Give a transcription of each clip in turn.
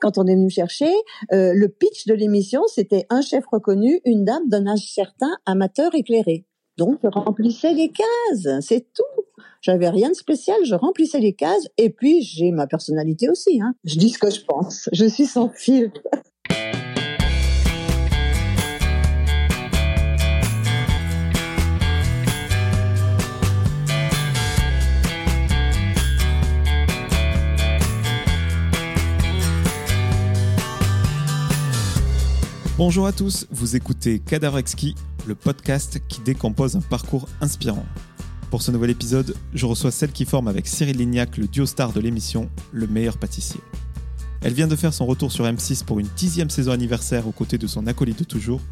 quand on est venu chercher, euh, le pitch de l'émission, c'était un chef reconnu, une dame d'un âge certain, amateur éclairé. Donc, je remplissais les cases, c'est tout. J'avais rien de spécial, je remplissais les cases et puis j'ai ma personnalité aussi. Hein. Je dis ce que je pense, je suis sans fil. Bonjour à tous, vous écoutez Cadavre Exquis, le podcast qui décompose un parcours inspirant. Pour ce nouvel épisode, je reçois celle qui forme avec Cyril Lignac le duo star de l'émission, Le meilleur pâtissier. Elle vient de faire son retour sur M6 pour une dixième saison anniversaire aux côtés de son acolyte de toujours,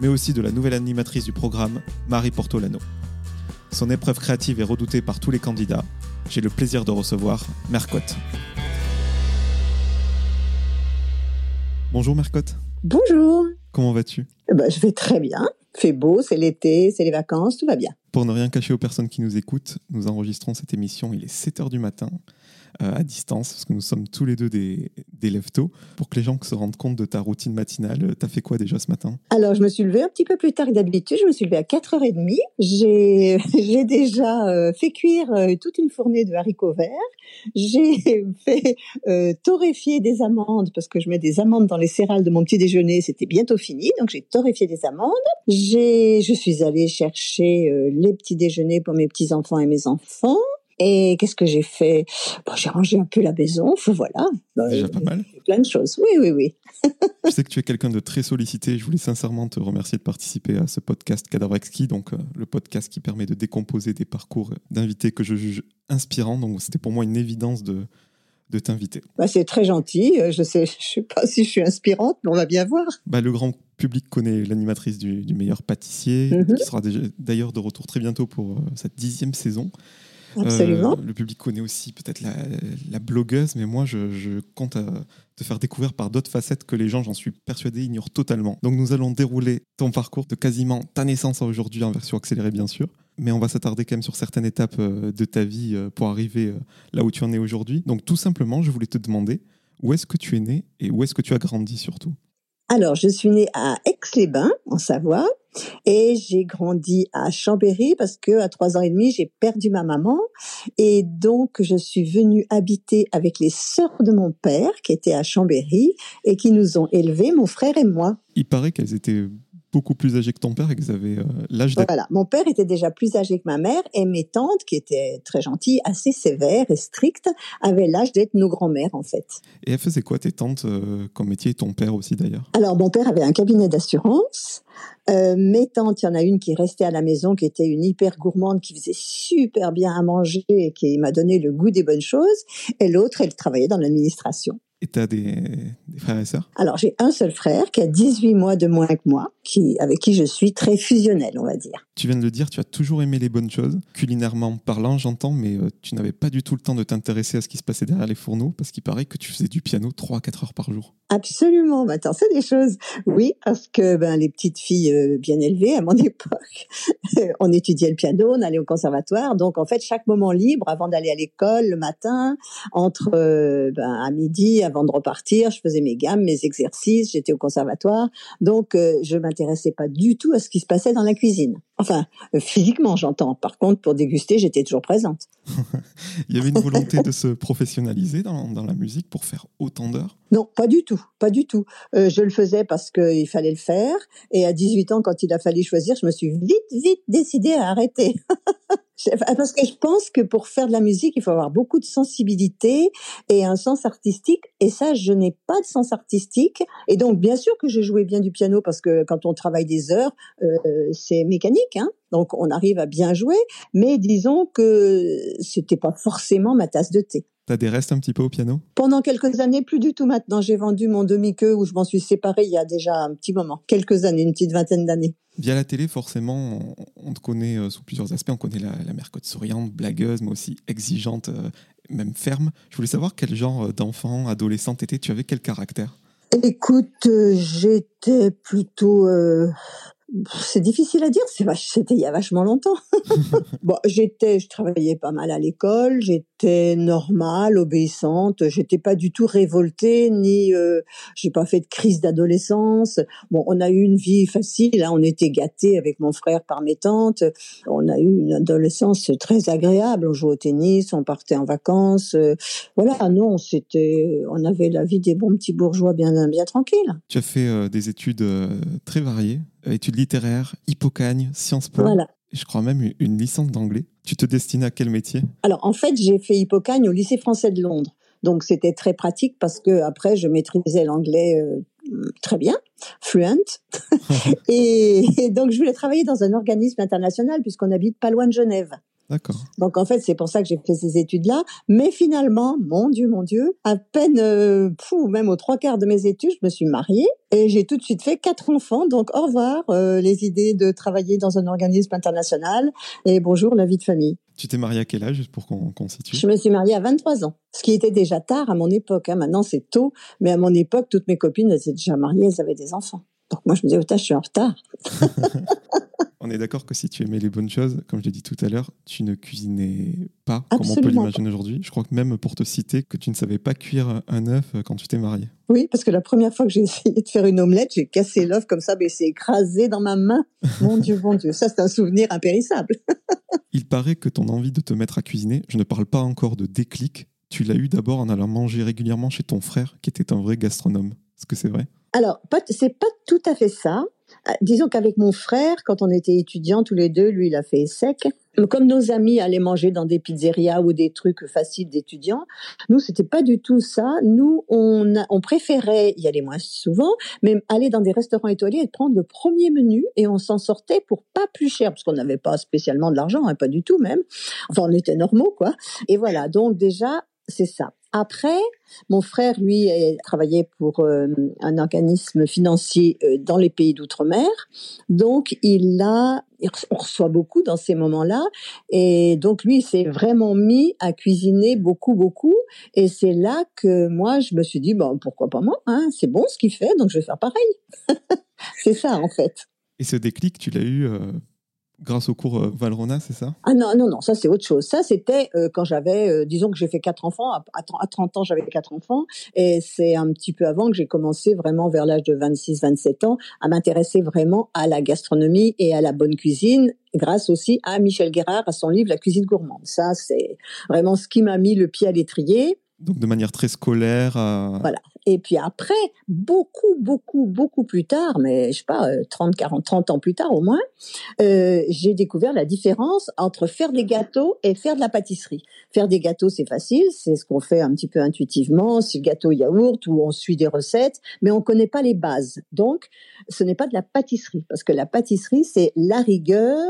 mais aussi de la nouvelle animatrice du programme, Marie Portolano. Son épreuve créative est redoutée par tous les candidats. J'ai le plaisir de recevoir Mercotte. Bonjour Mercotte. Bonjour. Comment vas-tu? Eh ben, Je vais très bien. Fait beau, c'est l'été, c'est les vacances, tout va bien. Pour ne rien cacher aux personnes qui nous écoutent, nous enregistrons cette émission, il est 7 h du matin. Euh, à distance, parce que nous sommes tous les deux des, des. Pour que les gens se rendent compte de ta routine matinale, euh, t'as fait quoi déjà ce matin? Alors, je me suis levée un petit peu plus tard que d'habitude. Je me suis levée à 4h30. J'ai, j'ai déjà euh, fait cuire toute une fournée de haricots verts. J'ai fait torréfier des amandes, parce que je mets des amandes dans les céréales de mon petit déjeuner. C'était bientôt fini, donc j'ai torréfié des amandes. J'ai, je suis allée chercher les petits déjeuners pour mes petits-enfants et mes enfants. Et qu'est-ce que j'ai fait? Bon, J'ai rangé un peu la maison, voilà. Déjà pas mal. Plein de choses, oui, oui, oui. je sais que tu es quelqu'un de très sollicité. Je voulais sincèrement te remercier de participer à ce podcast Cadavre Exquis, donc euh, le podcast qui permet de décomposer des parcours d'invités que je juge inspirants. Donc c'était pour moi une évidence de, de t'inviter. Bah, c'est très gentil. Euh, je sais, je sais pas si je suis inspirante, mais on va bien voir. Bah, le grand public connaît l'animatrice du, meilleur pâtissier, mhm. qui sera d'ailleurs de retour très bientôt pour euh, cette dixième saison. Absolument. Euh, le public connaît aussi peut-être la, blogueuse, mais moi, je, compte te faire découvrir par d'autres facettes que les gens, j'en suis persuadé, ignorent totalement. Donc, nous allons dérouler ton parcours de quasiment ta naissance à aujourd'hui en version accélérée, bien sûr. Mais on va s'attarder quand même sur certaines étapes euh, de ta vie euh, pour arriver là où tu en es aujourd'hui. Donc, tout simplement, je voulais te demander où est-ce que tu es né et où est-ce que tu as grandi surtout? Alors, je suis née à Aix-les-Bains, en Savoie, et j'ai grandi à Chambéry parce que à trois ans et demi, j'ai perdu ma maman, et donc je suis venue habiter avec les sœurs de mon père qui étaient à Chambéry et qui nous ont élevés, mon frère et moi. Il paraît qu'elles étaient beaucoup plus âgées que ton père et qu'ils avaient euh, l'âge d'être... Voilà, mon père était déjà plus âgé que ma mère et mes tantes, qui étaient très gentilles, assez sévères et strictes, avaient l'âge d'être nos grands-mères en fait. Et elles faisaient quoi tes tantes euh, comme métier et ton père aussi d'ailleurs? Alors mon père avait un cabinet d'assurance. Euh, mes tantes, il y en a une qui restait à la maison, qui était une hyper gourmande, qui faisait super bien à manger et qui m'a donné le goût des bonnes choses. Et l'autre, elle travaillait dans l'administration. Et tu as des, frères et sœurs? Alors, j'ai un seul frère qui a 18 mois de moins que moi, qui, avec qui je suis très fusionnelle, on va dire. Tu viens de le dire, tu as toujours aimé les bonnes choses. Culinairement parlant, j'entends, mais euh, tu n'avais pas du tout le temps de t'intéresser à ce qui se passait derrière les fourneaux, parce qu'il paraît que tu faisais du piano 3 à 4 heures par jour. Absolument. Attends, c'est des choses. Oui, parce que ben, les petites filles euh, bien élevées, à mon époque, on étudiait le piano, on allait au conservatoire. Donc, en fait, chaque moment libre, avant d'aller à l'école le matin, entre euh, ben, à midi, avant de repartir, je faisais mes gammes, mes exercices, j'étais au conservatoire. Donc, euh, je m'intéressais pas du tout à ce qui se passait dans la cuisine. Enfin, euh, physiquement, j'entends. Par contre, pour déguster, j'étais toujours présente. Il y avait une volonté de se professionnaliser dans, dans la musique pour faire autant d'heures? Non, pas du tout, pas du tout. Euh, je le faisais parce qu'il fallait le faire. Et à 18 ans, quand il a fallu choisir, je me suis vite, vite décidée à arrêter. Parce que je pense que pour faire de la musique, il faut avoir beaucoup de sensibilité et un sens artistique. Et ça, je n'ai pas de sens artistique. Et donc, bien sûr que je jouais bien du piano parce que quand on travaille des heures, euh, c'est mécanique. Hein donc, on arrive à bien jouer. Mais disons que c'était pas forcément ma tasse de thé. T'as des restes un petit peu au piano? Pendant quelques années, plus du tout maintenant. J'ai vendu mon demi-queue où je m'en suis séparée il y a déjà un petit moment. Quelques années, une petite vingtaine d'années. Via la télé, forcément, on, te connaît euh, sous plusieurs aspects. On connaît la, la mère côte souriante, blagueuse, mais aussi exigeante, euh, même ferme. Je voulais savoir quel genre euh, d'enfant, adolescente étais. Tu avais quel caractère? Écoute, j'étais plutôt c'est difficile à dire, c'était il y a vachement longtemps. bon, j'étais, je travaillais pas mal à l'école, j'étais normale, obéissante, j'étais pas du tout révoltée, ni euh, j'ai pas fait de crise d'adolescence. Bon, on a eu une vie facile, hein, on était gâtés avec mon frère par mes tantes, on a eu une adolescence très agréable, on jouait au tennis, on partait en vacances, euh, voilà, non, c'était, on avait la vie des bons petits bourgeois bien, bien tranquille. Tu as fait euh, des études très variées euh, études littéraires, Hippocagne, Sciences Po. Voilà. Je crois même une licence d'anglais. Tu te destines à quel métier? Alors en fait, j'ai fait Hippocagne au lycée français de Londres. Donc c'était très pratique parce que après je maîtrisais l'anglais euh, très bien, fluent. et, et, donc je voulais travailler dans un organisme international puisqu'on habite pas loin de Genève. D'accord. Donc en fait, c'est pour ça que j'ai fait ces études-là. Mais finalement, mon Dieu, mon Dieu, à peine, euh, même aux trois quarts de mes études, je me suis mariée et j'ai tout de suite fait quatre enfants. Donc au revoir euh, les idées de travailler dans un organisme international et bonjour la vie de famille. Tu t'es mariée à quel âge, juste pour qu'on situe? Je me suis mariée à 23 ans, ce qui était déjà tard à mon époque. Hein. Maintenant, c'est tôt, mais à mon époque, toutes mes copines, elles étaient déjà mariées, elles avaient des enfants. Donc moi, je me disais, oh, je suis en retard. On est d'accord que si tu aimais les bonnes choses, comme je l'ai dit tout à l'heure, tu ne cuisinais pas comme on peut l'imaginer aujourd'hui. Je crois que même pour te citer, que tu ne savais pas cuire un œuf quand tu t'es mariée. Oui, parce que la première fois que j'ai essayé de faire une omelette, j'ai cassé l'œuf comme ça, mais c'est écrasé dans ma main. Mon Dieu, mon Dieu, ça c'est un souvenir impérissable. Il paraît que ton envie de te mettre à cuisiner, je ne parle pas encore de déclic, tu l'as eu d'abord en allant manger régulièrement chez ton frère, qui était un vrai gastronome. Est-ce que c'est vrai? Alors, c'est pas tout à fait ça. Euh, disons qu'avec mon frère, quand on était étudiants tous les deux, lui il a fait sec. Comme nos amis allaient manger dans des pizzerias ou des trucs faciles d'étudiants, nous c'était pas du tout ça. Nous on, on préférait y aller moins souvent, mais aller dans des restaurants étoilés et prendre le premier menu et on s'en sortait pour pas plus cher parce qu'on n'avait pas spécialement de l'argent, hein, pas du tout même. Enfin on était normaux quoi. Et voilà donc déjà c'est ça. Après, mon frère, lui, travaillait pour euh, un organisme financier euh, dans les pays d'outre-mer. Donc, il a, on reçoit beaucoup dans ces moments-là. Et donc, lui, il s'est vraiment mis à cuisiner beaucoup, beaucoup. Et c'est là que moi, je me suis dit, bon, pourquoi pas moi hein C'est bon ce qu'il fait, donc je vais faire pareil. c'est ça, en fait. Et ce déclic, tu l'as eu euh, Grâce au cours euh, Valrona, c'est ça? Ah non, non, non, ça c'est autre chose. Ça c'était euh, quand j'avais, euh, disons que j'ai fait quatre enfants, à, à 30 ans j'avais quatre enfants, et c'est un petit peu avant que j'ai commencé vraiment vers l'âge de 26-27 ans à m'intéresser vraiment à la gastronomie et à la bonne cuisine, grâce aussi à Michel Guérard, à son livre La cuisine gourmande. Ça c'est vraiment ce qui m'a mis le pied à l'étrier. Donc de manière très scolaire. Voilà. Et puis après, beaucoup, beaucoup, beaucoup plus tard, mais je sais pas, 30, 40, 30 ans plus tard au moins, euh, j'ai découvert la différence entre faire des gâteaux et faire de la pâtisserie. Faire des gâteaux, c'est facile, c'est ce qu'on fait un petit peu intuitivement, c'est le gâteau yaourt où on suit des recettes, mais on connaît pas les bases. Donc, ce n'est pas de la pâtisserie, parce que la pâtisserie, c'est la rigueur,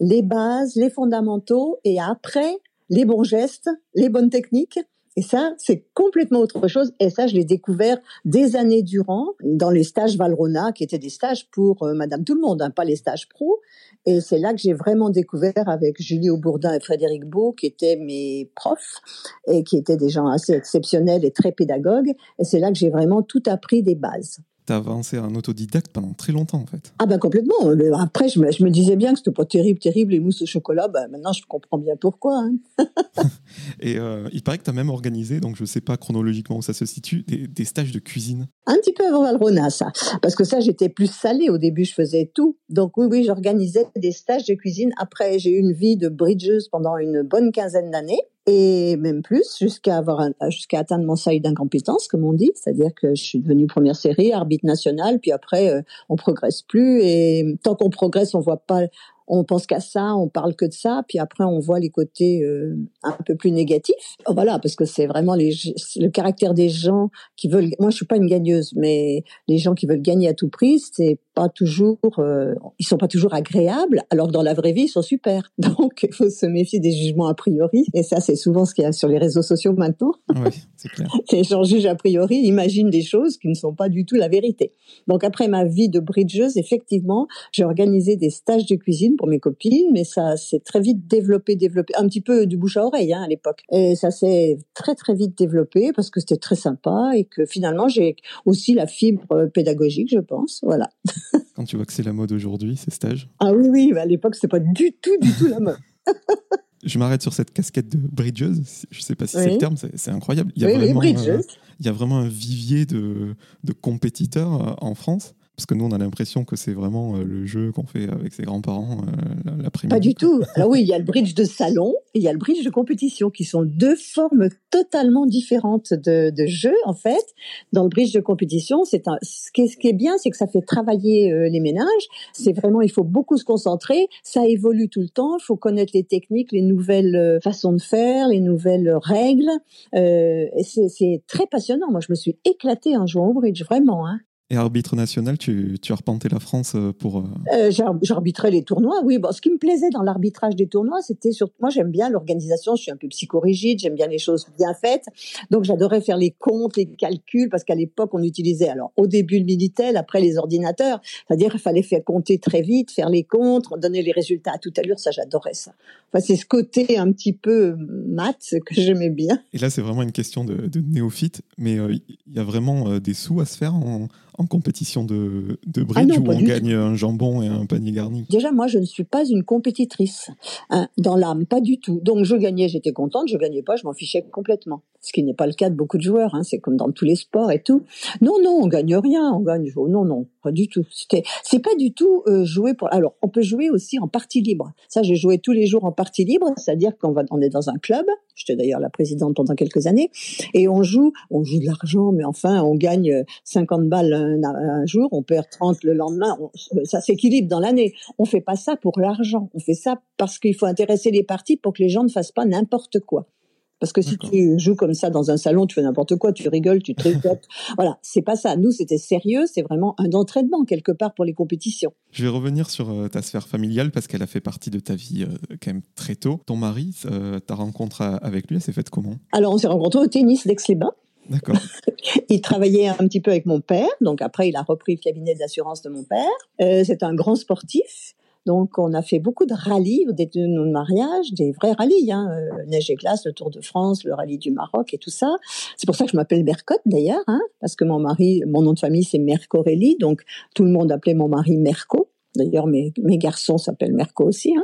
les bases, les fondamentaux, et après, les bons gestes, les bonnes techniques et ça, c'est complètement autre chose. Et ça, je l'ai découvert des années durant dans les stages Valrona, qui étaient des stages pour euh, Madame Tout le Monde, hein, pas les stages pro. Et c'est là que j'ai vraiment découvert avec Julie Aubourdin et Frédéric Beau, qui étaient mes profs et qui étaient des gens assez exceptionnels et très pédagogues. Et c'est là que j'ai vraiment tout appris des bases tu as avancé en autodidacte pendant très longtemps, en fait. Ah ben complètement. Après, je me, je me disais bien que c'était pas terrible, terrible, les mousses au chocolat. Ben, maintenant, je comprends bien pourquoi. Hein. Et euh, il paraît que tu as même organisé, donc je ne sais pas chronologiquement où ça se situe, des, des, stages de cuisine. Un petit peu avant Valrona, ça. Parce que ça, j'étais plus salée. Au début, je faisais tout. Donc oui, oui, j'organisais des stages de cuisine. Après, j'ai eu une vie de bridgeuse pendant une bonne quinzaine d'années et même plus jusqu'à avoir jusqu'à atteindre mon seuil d'incompétence comme on dit. C'est-à-dire que je suis devenue première série arbitre national puis après euh, on progresse plus. Et tant qu'on progresse on voit pas on pense qu'à ça, on parle que de ça, puis après on voit les côtés euh, un peu plus négatifs. Oh, voilà, parce que c'est vraiment les, le caractère des gens qui veulent. Moi, je suis pas une gagneuse, mais les gens qui veulent gagner à tout prix, c'est pas toujours, euh, ils sont pas toujours agréables, alors que dans la vraie vie, ils sont super. Donc, il faut se méfier des jugements a priori, et ça, c'est souvent ce qu'il y a sur les réseaux sociaux maintenant. Oui, c'est clair. les gens jugent a priori, imaginent des choses qui ne sont pas du tout la vérité. Donc, après ma vie de bridgeuse, effectivement, j'ai organisé des stages de cuisine pour mes copines, mais ça s'est très vite développé, développé, un petit peu du bouche à oreille hein, à l'époque. Et ça s'est très très vite développé parce que c'était très sympa et que finalement j'ai aussi la fibre pédagogique, je pense. Voilà. Quand tu vois que c'est la mode aujourd'hui, ces stages Ah oui, oui, à l'époque c'était pas du tout, du tout la mode. je m'arrête sur cette casquette de bridgeuse. Je ne sais pas si c'est le terme, c'est incroyable. Il y, a vraiment, euh, il y a vraiment un vivier de, de compétiteurs euh, en France. Parce que nous, on a l'impression que c'est vraiment euh, le jeu qu'on fait avec ses grands-parents euh, l'après-midi. Pas du tout. Alors oui, il y a le bridge de salon et il y a le bridge de compétition, qui sont deux formes totalement différentes de, de jeu, en fait. Dans le bridge de compétition, c'est un, ce, qui est, ce qui est bien, c'est que ça fait travailler euh, les ménages. C'est vraiment, il faut beaucoup se concentrer. Ça évolue tout le temps. Il faut connaître les techniques, les nouvelles façons de faire, les nouvelles règles. Euh, c'est très passionnant. Moi, je me suis éclatée en jouant au bridge, vraiment. Hein. Et arbitre national, tu, tu as arpenté la France euh, pour... Euh, euh J'arbitrais les tournois, oui. Bon, ce qui me plaisait dans l'arbitrage des tournois, c'était surtout... Moi, j'aime bien l'organisation, je suis un peu psychorigide, j'aime bien les choses bien faites. Donc, j'adorais faire les comptes, les calculs, parce qu'à l'époque, on utilisait, alors, au début, le Minitel, après, les ordinateurs. C'est-à-dire qu'il fallait faire compter très vite, faire les comptes, donner les résultats à toute allure. Ça, j'adorais ça. Enfin, c'est ce côté un petit peu maths que j'aimais bien. Et là, c'est vraiment une question de, de néophyte, mais il y a vraiment des sous à se faire en en compétition de, de ah bridge où on gagne un jambon et un panier garni Déjà, moi, je ne suis pas une compétitrice hein, dans l'âme, pas du tout. Donc, je gagnais, j'étais contente, je gagnais pas, je m'en fichais complètement. Ce qui n'est pas le cas de beaucoup de joueurs, hein, c'est comme dans tous les sports et tout. Non, non, on gagne rien, on gagne. Non, non, pas du tout. C'était, c'est pas du tout euh, jouer pour. Alors, on peut jouer aussi en partie libre. Ça, j'ai joué tous les jours en partie libre, c'est-à-dire qu'on va, on est dans un club. J'étais d'ailleurs la présidente pendant quelques années, et on joue, on joue de l'argent, mais enfin, on gagne 50 balles un, jour, on perd 30 le lendemain, ça s'équilibre dans l'année. On fait pas ça pour l'argent, on fait ça parce qu'il faut intéresser les parties pour que les gens ne fassent pas n'importe quoi. Parce que si tu joues comme ça dans un salon, tu fais n'importe quoi, tu rigoles, tu tricotes. voilà, c'est pas ça. Nous, c'était sérieux, c'est vraiment un entraînement quelque part pour les compétitions. Je vais revenir sur euh, ta sphère familiale parce qu'elle a fait partie de ta vie euh, quand même très tôt. Ton mari, euh, ta rencontre avec lui, elle s'est faite comment? Alors, on s'est rencontrés au tennis d'Aix-les-Bains. D'accord. il travaillait un petit peu avec mon père, donc après il a repris le cabinet d'assurance de mon père. Euh, c'est un grand sportif. Donc, on a fait beaucoup de rallyes au début de nos mariages, des vrais rallyes, hein, euh, neige et glace, le Tour de France, le rallye du Maroc et tout ça. C'est pour ça que je m'appelle Mercotte d'ailleurs, hein, parce que mon mari, mon nom de famille c'est Mercorelli, donc tout le monde appelait mon mari Merco. D'ailleurs, mes, garçons s'appellent Merco aussi. Hein.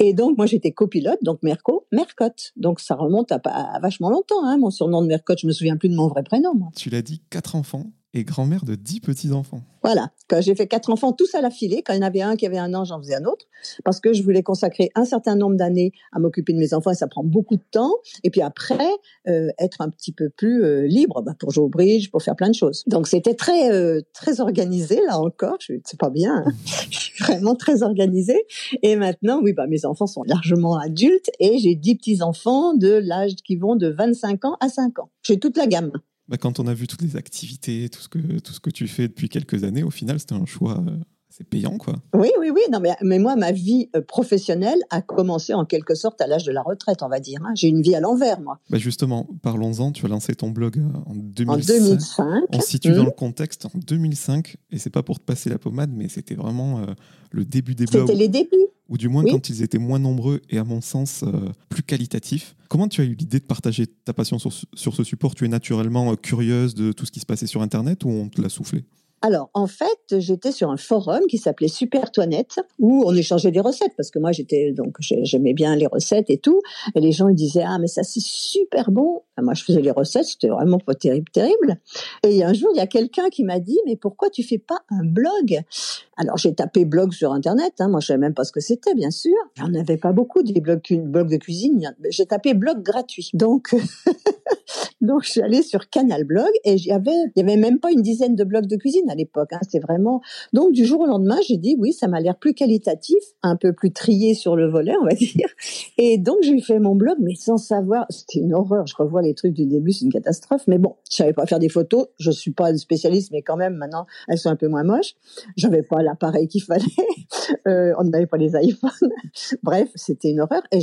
Et donc, moi, j'étais copilote, donc Merco, Mercotte. Donc, ça remonte à, vachement longtemps, mon surnom de Mercotte. Je me souviens plus de mon vrai prénom. Tu l'as dit, quatre enfants et grand-mère de dix petits-enfants. Voilà, quand j'ai fait quatre enfants tous à la filée, quand il y en avait un qui avait un an, j'en faisais un autre, parce que je voulais consacrer un certain nombre d'années à m'occuper de mes enfants et ça prend beaucoup de temps. Et puis après, euh, être un petit peu plus euh, libre bah, pour jouer au bridge, pour faire plein de choses. Donc c'était très euh, très organisé là encore. Je c'est pas bien, hein. vraiment très organisée. Et maintenant, oui, bah mes enfants sont largement adultes et j'ai dix petits enfants de l'âge qui vont de 25 ans à 5 ans. J'ai toute la gamme. Bah, quand on a vu toutes les activités, tout ce que, tout ce que tu fais depuis quelques années, au final, c'était un choix euh, assez payant, quoi. Oui, oui, oui. Non, mais, mais moi, ma vie euh, professionnelle a commencé en quelque sorte à l'âge de la retraite, on va dire. Hein. J'ai une vie à l'envers, moi. Bah justement, parlons-en. Tu as lancé ton blog euh, en 2005. En 2005. On situe dans mmh. le contexte en 2005. Et c'est pas pour te passer la pommade, mais c'était vraiment le début des blogs. C'était les débuts ou du moins quand ils étaient moins nombreux et à mon sens euh, plus qualitatifs. Comment tu as eu l'idée de partager ta passion sur, sur, ce support? Tu es naturellement euh, curieuse de tout ce qui se passait sur Internet ou on te l'a soufflé? Alors, en fait, j'étais sur un forum qui s'appelait Super Toinette, où on échangeait des recettes, parce que moi, j'étais donc j'aimais bien les recettes et tout. Et les gens ils disaient ah mais ça c'est super bon. moi, je faisais les recettes, c'était vraiment pas terrible, terrible. Et un jour, il y a quelqu'un qui m'a dit mais pourquoi tu fais pas un blog? Alors j'ai tapé blog sur internet. Hein, moi, je savais même pas ce que c'était, bien sûr. Il n'y en avait pas beaucoup des blogs, de cuisine. J'ai tapé blog gratuit. Donc donc je suis allée sur Canal Blog et il y avait il y avait même pas une dizaine de blogs de cuisine à l'époque. Hein, c'est vraiment. Donc du jour au lendemain, j'ai dit oui, ça m'a l'air plus qualitatif, un peu plus trié sur le volet, on va dire. Et donc j'ai fait mon blog, mais sans savoir. C'était une horreur. Je revois les trucs du début, c'est une catastrophe. Mais bon, je savais pas faire des photos. Je suis pas une spécialiste, mais quand même maintenant elles sont un peu moins moches. J'avais pas l'appareil qu'il fallait. Euh, on n'avait pas les iPhones. Bref, c'était une horreur. Et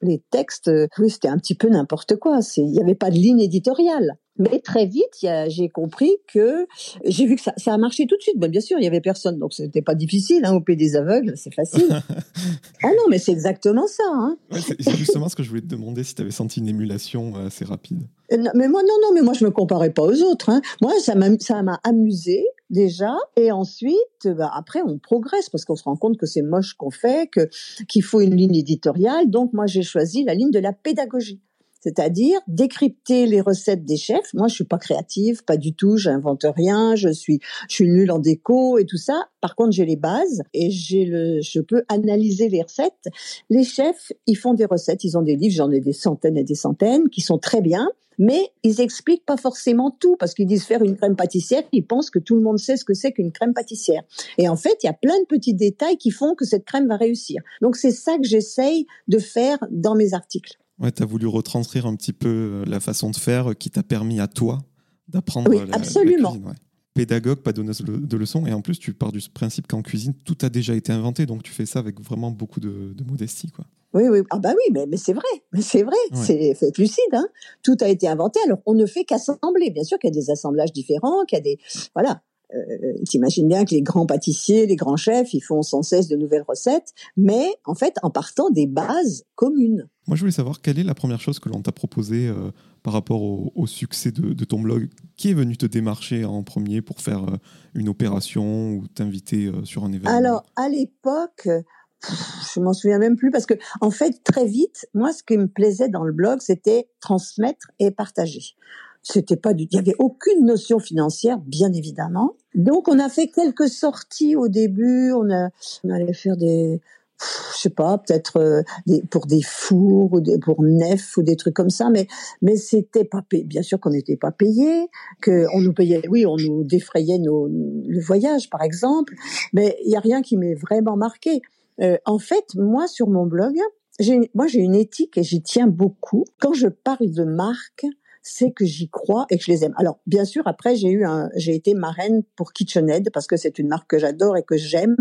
les textes, oui, c'était un petit peu n'importe quoi. Il n'y avait pas de ligne éditoriale. Mais très vite, j'ai compris que j'ai vu que ça, a marché tout de suite. bien sûr, il y avait personne, donc c'était pas difficile. Hein, au pays des aveugles, c'est facile. ah non, mais c'est exactement ça. Hein. c'est justement ce que je voulais te demander si tu avais senti une émulation euh, assez rapide. Euh, mais moi, non, non, mais moi, je me comparais pas aux autres. Hein. Moi, ça m'a, ça m'a amusé déjà, et ensuite, bah, après, on progresse parce qu'on se rend compte que c'est moche qu'on fait, que qu'il faut une ligne éditoriale. Donc, moi, j'ai choisi la ligne de la pédagogie c'est-à-dire décrypter les recettes des chefs. Moi, je suis pas créative, pas du tout, j'invente rien, je suis, je suis nulle en déco et tout ça. Par contre, j'ai les bases et j'ai le, je peux analyser les recettes. Les chefs, ils font des recettes, ils ont des livres, j'en ai des centaines et des centaines, qui sont très bien. Mais ils expliquent pas forcément tout parce qu'ils disent faire une crème pâtissière, ils pensent que tout le monde sait ce que c'est qu'une crème pâtissière. Et en fait, il y a plein de petits détails qui font que cette crème va réussir. Donc c'est ça que j'essaye de faire dans mes articles. Ouais, tu as voulu retranscrire un petit peu euh, la façon de faire qui t'a permis à toi d'apprendre oui, absolument. Pédagogue, pas donneuse de leçons, et en plus tu pars du principe qu'en cuisine tout a déjà été inventé, donc tu fais ça avec vraiment beaucoup de, modestie, quoi. Oui, oui, ah bah oui, mais, mais c'est vrai, mais c'est vrai, c'est lucide, hein. Tout a été inventé, alors on ne fait qu'assembler. Bien sûr qu'il y a des assemblages différents, qu'il y a des, voilà, euh, t'imagines bien que les grands pâtissiers, les grands chefs, ils font sans cesse de nouvelles recettes, mais en fait en partant des bases communes. Moi, je voulais savoir quelle est la première chose que l'on t'a proposée euh, par rapport au, succès de, ton blog? Qui est venu te démarcher en premier pour faire euh, une opération ou t'inviter sur un événement? Alors, à l'époque, je m'en souviens même plus parce que, en fait, très vite, moi, ce qui me plaisait dans le blog, c'était transmettre et partager. C'était pas il y avait aucune notion financière, bien évidemment. Donc, on a fait quelques sorties au début. On allait faire des, sais pas, peut-être euh, pour des fours ou des, pour nef ou des trucs comme ça, mais mais c'était pas payé. Bien sûr qu'on n'était pas payé, que on nous payait, oui, on nous défrayait nos, le voyage par exemple, mais il y a rien qui m'ait vraiment marqué. Euh, en fait, moi sur mon blog, moi j'ai une éthique et j'y tiens beaucoup. Quand je parle de marque, c'est que j'y crois et que je les aime. Alors, bien sûr, après, j'ai eu un, j'ai été marraine pour KitchenAid parce que c'est une marque que j'adore et que j'aime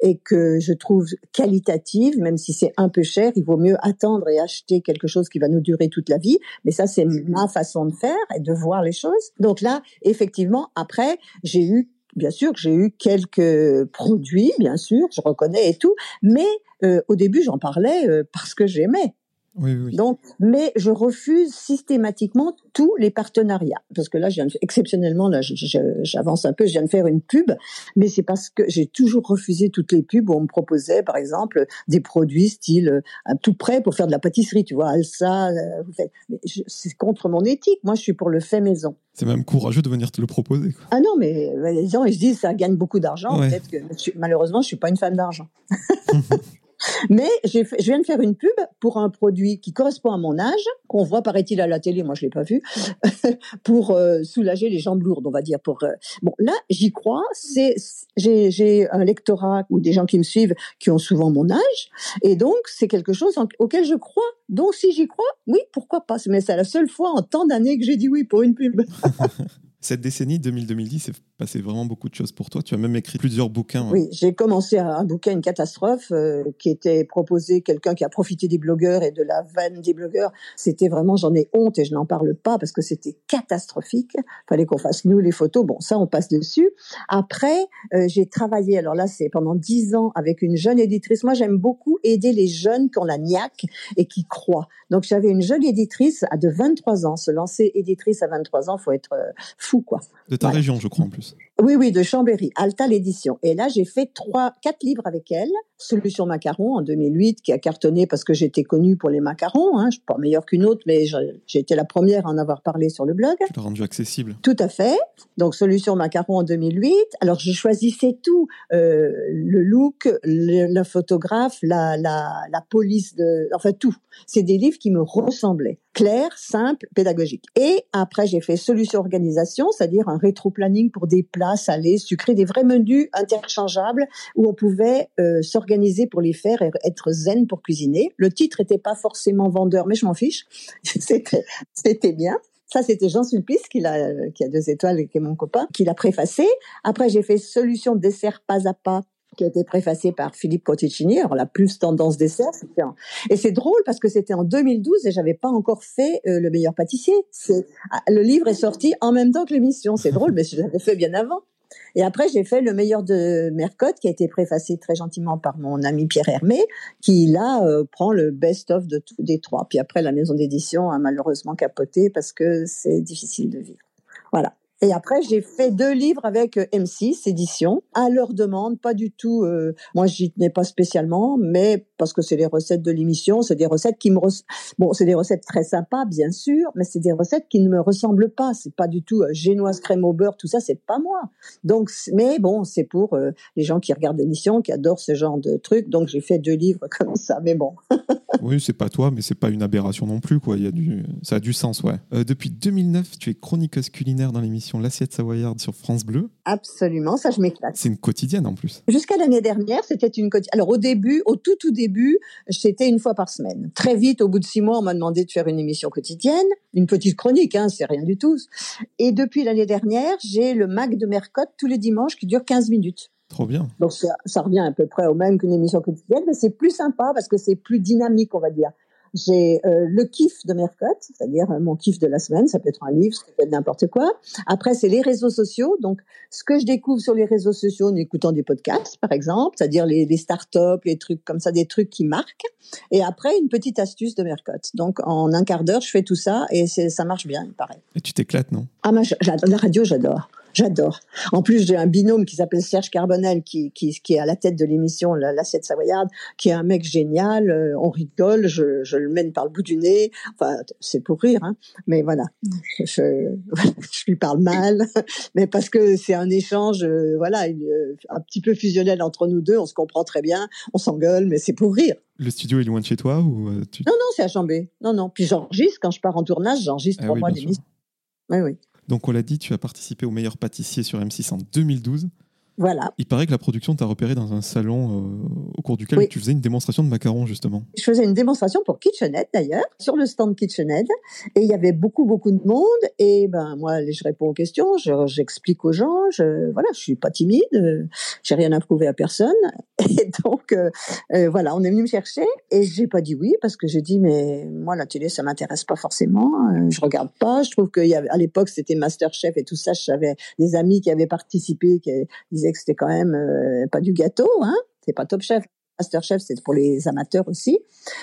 et que je trouve qualitative, même si c'est un peu cher. Il vaut mieux attendre et acheter quelque chose qui va nous durer toute la vie. Mais ça, c'est ma façon de faire et de voir les choses. Donc là, effectivement, après, j'ai eu bien sûr que j'ai eu quelques produits, bien sûr, je reconnais et tout, mais euh, au début j'en parlais euh, parce que j'aimais. Donc, mais je refuse systématiquement tous les partenariats parce que là, je viens exceptionnellement là, j'avance un peu, je viens de faire une pub, mais c'est parce que j'ai toujours refusé toutes les pubs où on me proposait, par exemple, des produits style euh, tout prêt pour faire de la pâtisserie, tu vois, Alsa. Euh, c'est contre mon éthique. Moi, je suis pour le fait maison. C'est même courageux de venir te le proposer. Quoi. Ah non, mais les gens ils se disent ça gagne beaucoup d'argent. Peut-être que malheureusement, je suis pas une femme d'argent. Mais je viens de faire une pub pour un produit qui correspond à mon âge, qu'on voit paraît-il à la télé, moi je l'ai pas vu, pour euh, soulager les jambes lourdes, on va dire. Pour euh, bon, là j'y crois. C'est j'ai un lectorat ou des gens qui me suivent qui ont souvent mon âge, et donc c'est quelque chose auquel je crois. Donc si j'y crois, oui, pourquoi pas? Mais c'est la seule fois en tant d'années que j'ai dit oui pour une pub. Cette décennie 2000-2010, c'est passé vraiment beaucoup de choses pour toi. Tu as même écrit plusieurs bouquins. Oui, j'ai commencé un bouquin, une catastrophe, euh, qui était proposé quelqu'un qui a profité des blogueurs et de la vanne des blogueurs. C'était vraiment, j'en ai honte et je n'en parle pas parce que c'était catastrophique. Fallait qu'on fasse nous les photos. Bon, ça, on passe dessus. Après, euh, j'ai travaillé. Alors là, c'est pendant dix ans avec une jeune éditrice. Moi, j'aime beaucoup aider les jeunes qui ont la niaque et qui croient. Donc, j'avais une jeune éditrice à de 23 ans. Se lancer éditrice à 23 ans, faut être euh, fou quoi. De ta région, je crois en plus. Oui, oui, de Chambéry, Alta l'édition. Et là, j'ai fait trois, quatre livres avec elle. Solution macaron en 2008, qui a cartonné parce que j'étais connue pour les macarons. Hein. Je suis pas meilleure qu'une autre, mais j'ai été la première à en avoir parlé sur le blog. Tu l'as rendu accessible. Tout à fait. Donc Solution macaron en 2008. Alors je choisissais tout, euh, le look, le, photographe, la, la, la police de, enfin tout. C'est des livres qui me ressemblaient, clairs, simples, pédagogiques. Et après j'ai fait Solution organisation, c'est-à-dire un rétro-planning pour des plats salés, sucrés, des vrais menus interchangeables où on pouvait euh, s'organiser pour les faire et être zen pour cuisiner. Le titre était pas forcément vendeur, mais je m'en fiche. c'était, c'était bien. Ça, c'était Jean Sulpice, qui a, qui a deux étoiles et qui est mon copain, qui l'a préfacé. Après, j'ai fait Solution dessert pas à pas qui a été préfacée par Philippe Cotticini. Alors la plus tendance dessert, c'était et c'est drôle parce que c'était en 2012 et j'avais pas encore fait euh, le meilleur pâtissier. Ah, le livre est sorti en même temps que l'émission. C'est drôle, mais je l'avais fait bien avant. Et après, j'ai fait le meilleur de Mercotte, qui a été préfacé très gentiment par mon ami Pierre Hermé, qui là euh, prend le best-of des trois. Puis après, la maison d'édition a malheureusement capoté parce que c'est difficile de vivre. Voilà. Et après, j'ai fait deux livres avec euh, M6 Édition, à leur demande, pas du tout. Euh, moi, j'y tenais pas spécialement, mais parce que c'est les recettes de l'émission, c'est des recettes qui me bon, c'est des recettes très sympas, bien sûr, mais c'est des recettes qui ne me ressemblent pas. C'est pas du tout euh, génoise crème au beurre, tout ça, c'est pas moi. Donc, mais bon, c'est pour euh, les gens qui regardent l'émission, qui adorent ce genre de trucs. Donc, j'ai fait deux livres comme ça, mais bon. oui, c'est pas toi, mais c'est pas une aberration non plus, quoi. Il y a du, ça a du sens, ouais. depuis 2009, tu es chroniqueuse culinaire dans l'émission L'assiette savoyarde sur France Bleu. Absolument, ça je m'éclate. C'est une quotidienne en plus. Jusqu'à l'année dernière, c'était une quotidienne. Alors au début, au tout tout début, c'était une fois par semaine. Très vite, au bout de six mois, on m'a demandé de faire une émission quotidienne, une petite chronique, hein, c'est rien du tout. Et depuis l'année dernière, j'ai le Mac de Mercotte tous les dimanches qui dure 15 minutes. Trop bien. Donc ça, ça, revient à peu près au même qu'une émission quotidienne, mais c'est plus sympa parce que c'est plus dynamique, on va dire. J'ai euh, le kiff de Mercotte, c'est-à-dire euh, mon kiff de la semaine, ça peut être un livre, ça peut être n'importe quoi. Après, c'est les réseaux sociaux. Donc, ce que je découvre sur les réseaux sociaux en écoutant des podcasts, par exemple, c'est-à-dire les, les startups, les trucs comme ça, des trucs qui marquent. Et après, une petite astuce de Mercotte. Donc, en un quart d'heure, je fais tout ça et ça marche bien, il paraît. Et tu t'éclates, non? Ah, moi, la radio, j'adore. J'adore. En plus, j'ai un binôme qui s'appelle Serge Carbonel, qui, qui, qui est à la tête de l'émission L'Assiette Savoyarde, qui est un mec génial. Euh, on rigole, je, je le mène par le bout du nez. Enfin, c'est pour rire, hein. Mais voilà, je, je lui parle mal, mais parce que c'est un échange, euh, voilà, euh, un petit peu fusionnel entre nous deux. On se comprend très bien, on s'engueule, mais c'est pour rire. Le studio est loin de chez toi ou tu... Non, non, c'est à Chambé. Non, non. Puis j'enregistre quand je pars en tournage, j'enregistre ah pour moi des Oui, oui. Donc on l'a dit, tu as participé au meilleur pâtissier sur M6 en 2012. Voilà. Il paraît que la production t'a repéré dans un salon euh, au cours duquel tu faisais une démonstration de macarons, justement. Je faisais une démonstration pour KitchenAid, d'ailleurs, sur le stand KitchenAid. Et il y avait beaucoup, beaucoup de monde. Et ben, moi, je réponds aux questions, j'explique aux gens. Je, voilà, je suis pas timide. Euh, j'ai rien à prouver à personne. Et donc, euh, voilà, on est venu me chercher. Et j'ai pas dit oui parce que j'ai dit, mais moi, la télé, ça m'intéresse pas forcément. je regarde pas. Je trouve qu'à l'époque, c'était Masterchef et tout ça. J'avais des amis qui avaient participé, qui disaient que c'était quand même euh, pas du gâteau, hein. C'est pas Top Chef. Masterchef, c'est pour les amateurs aussi.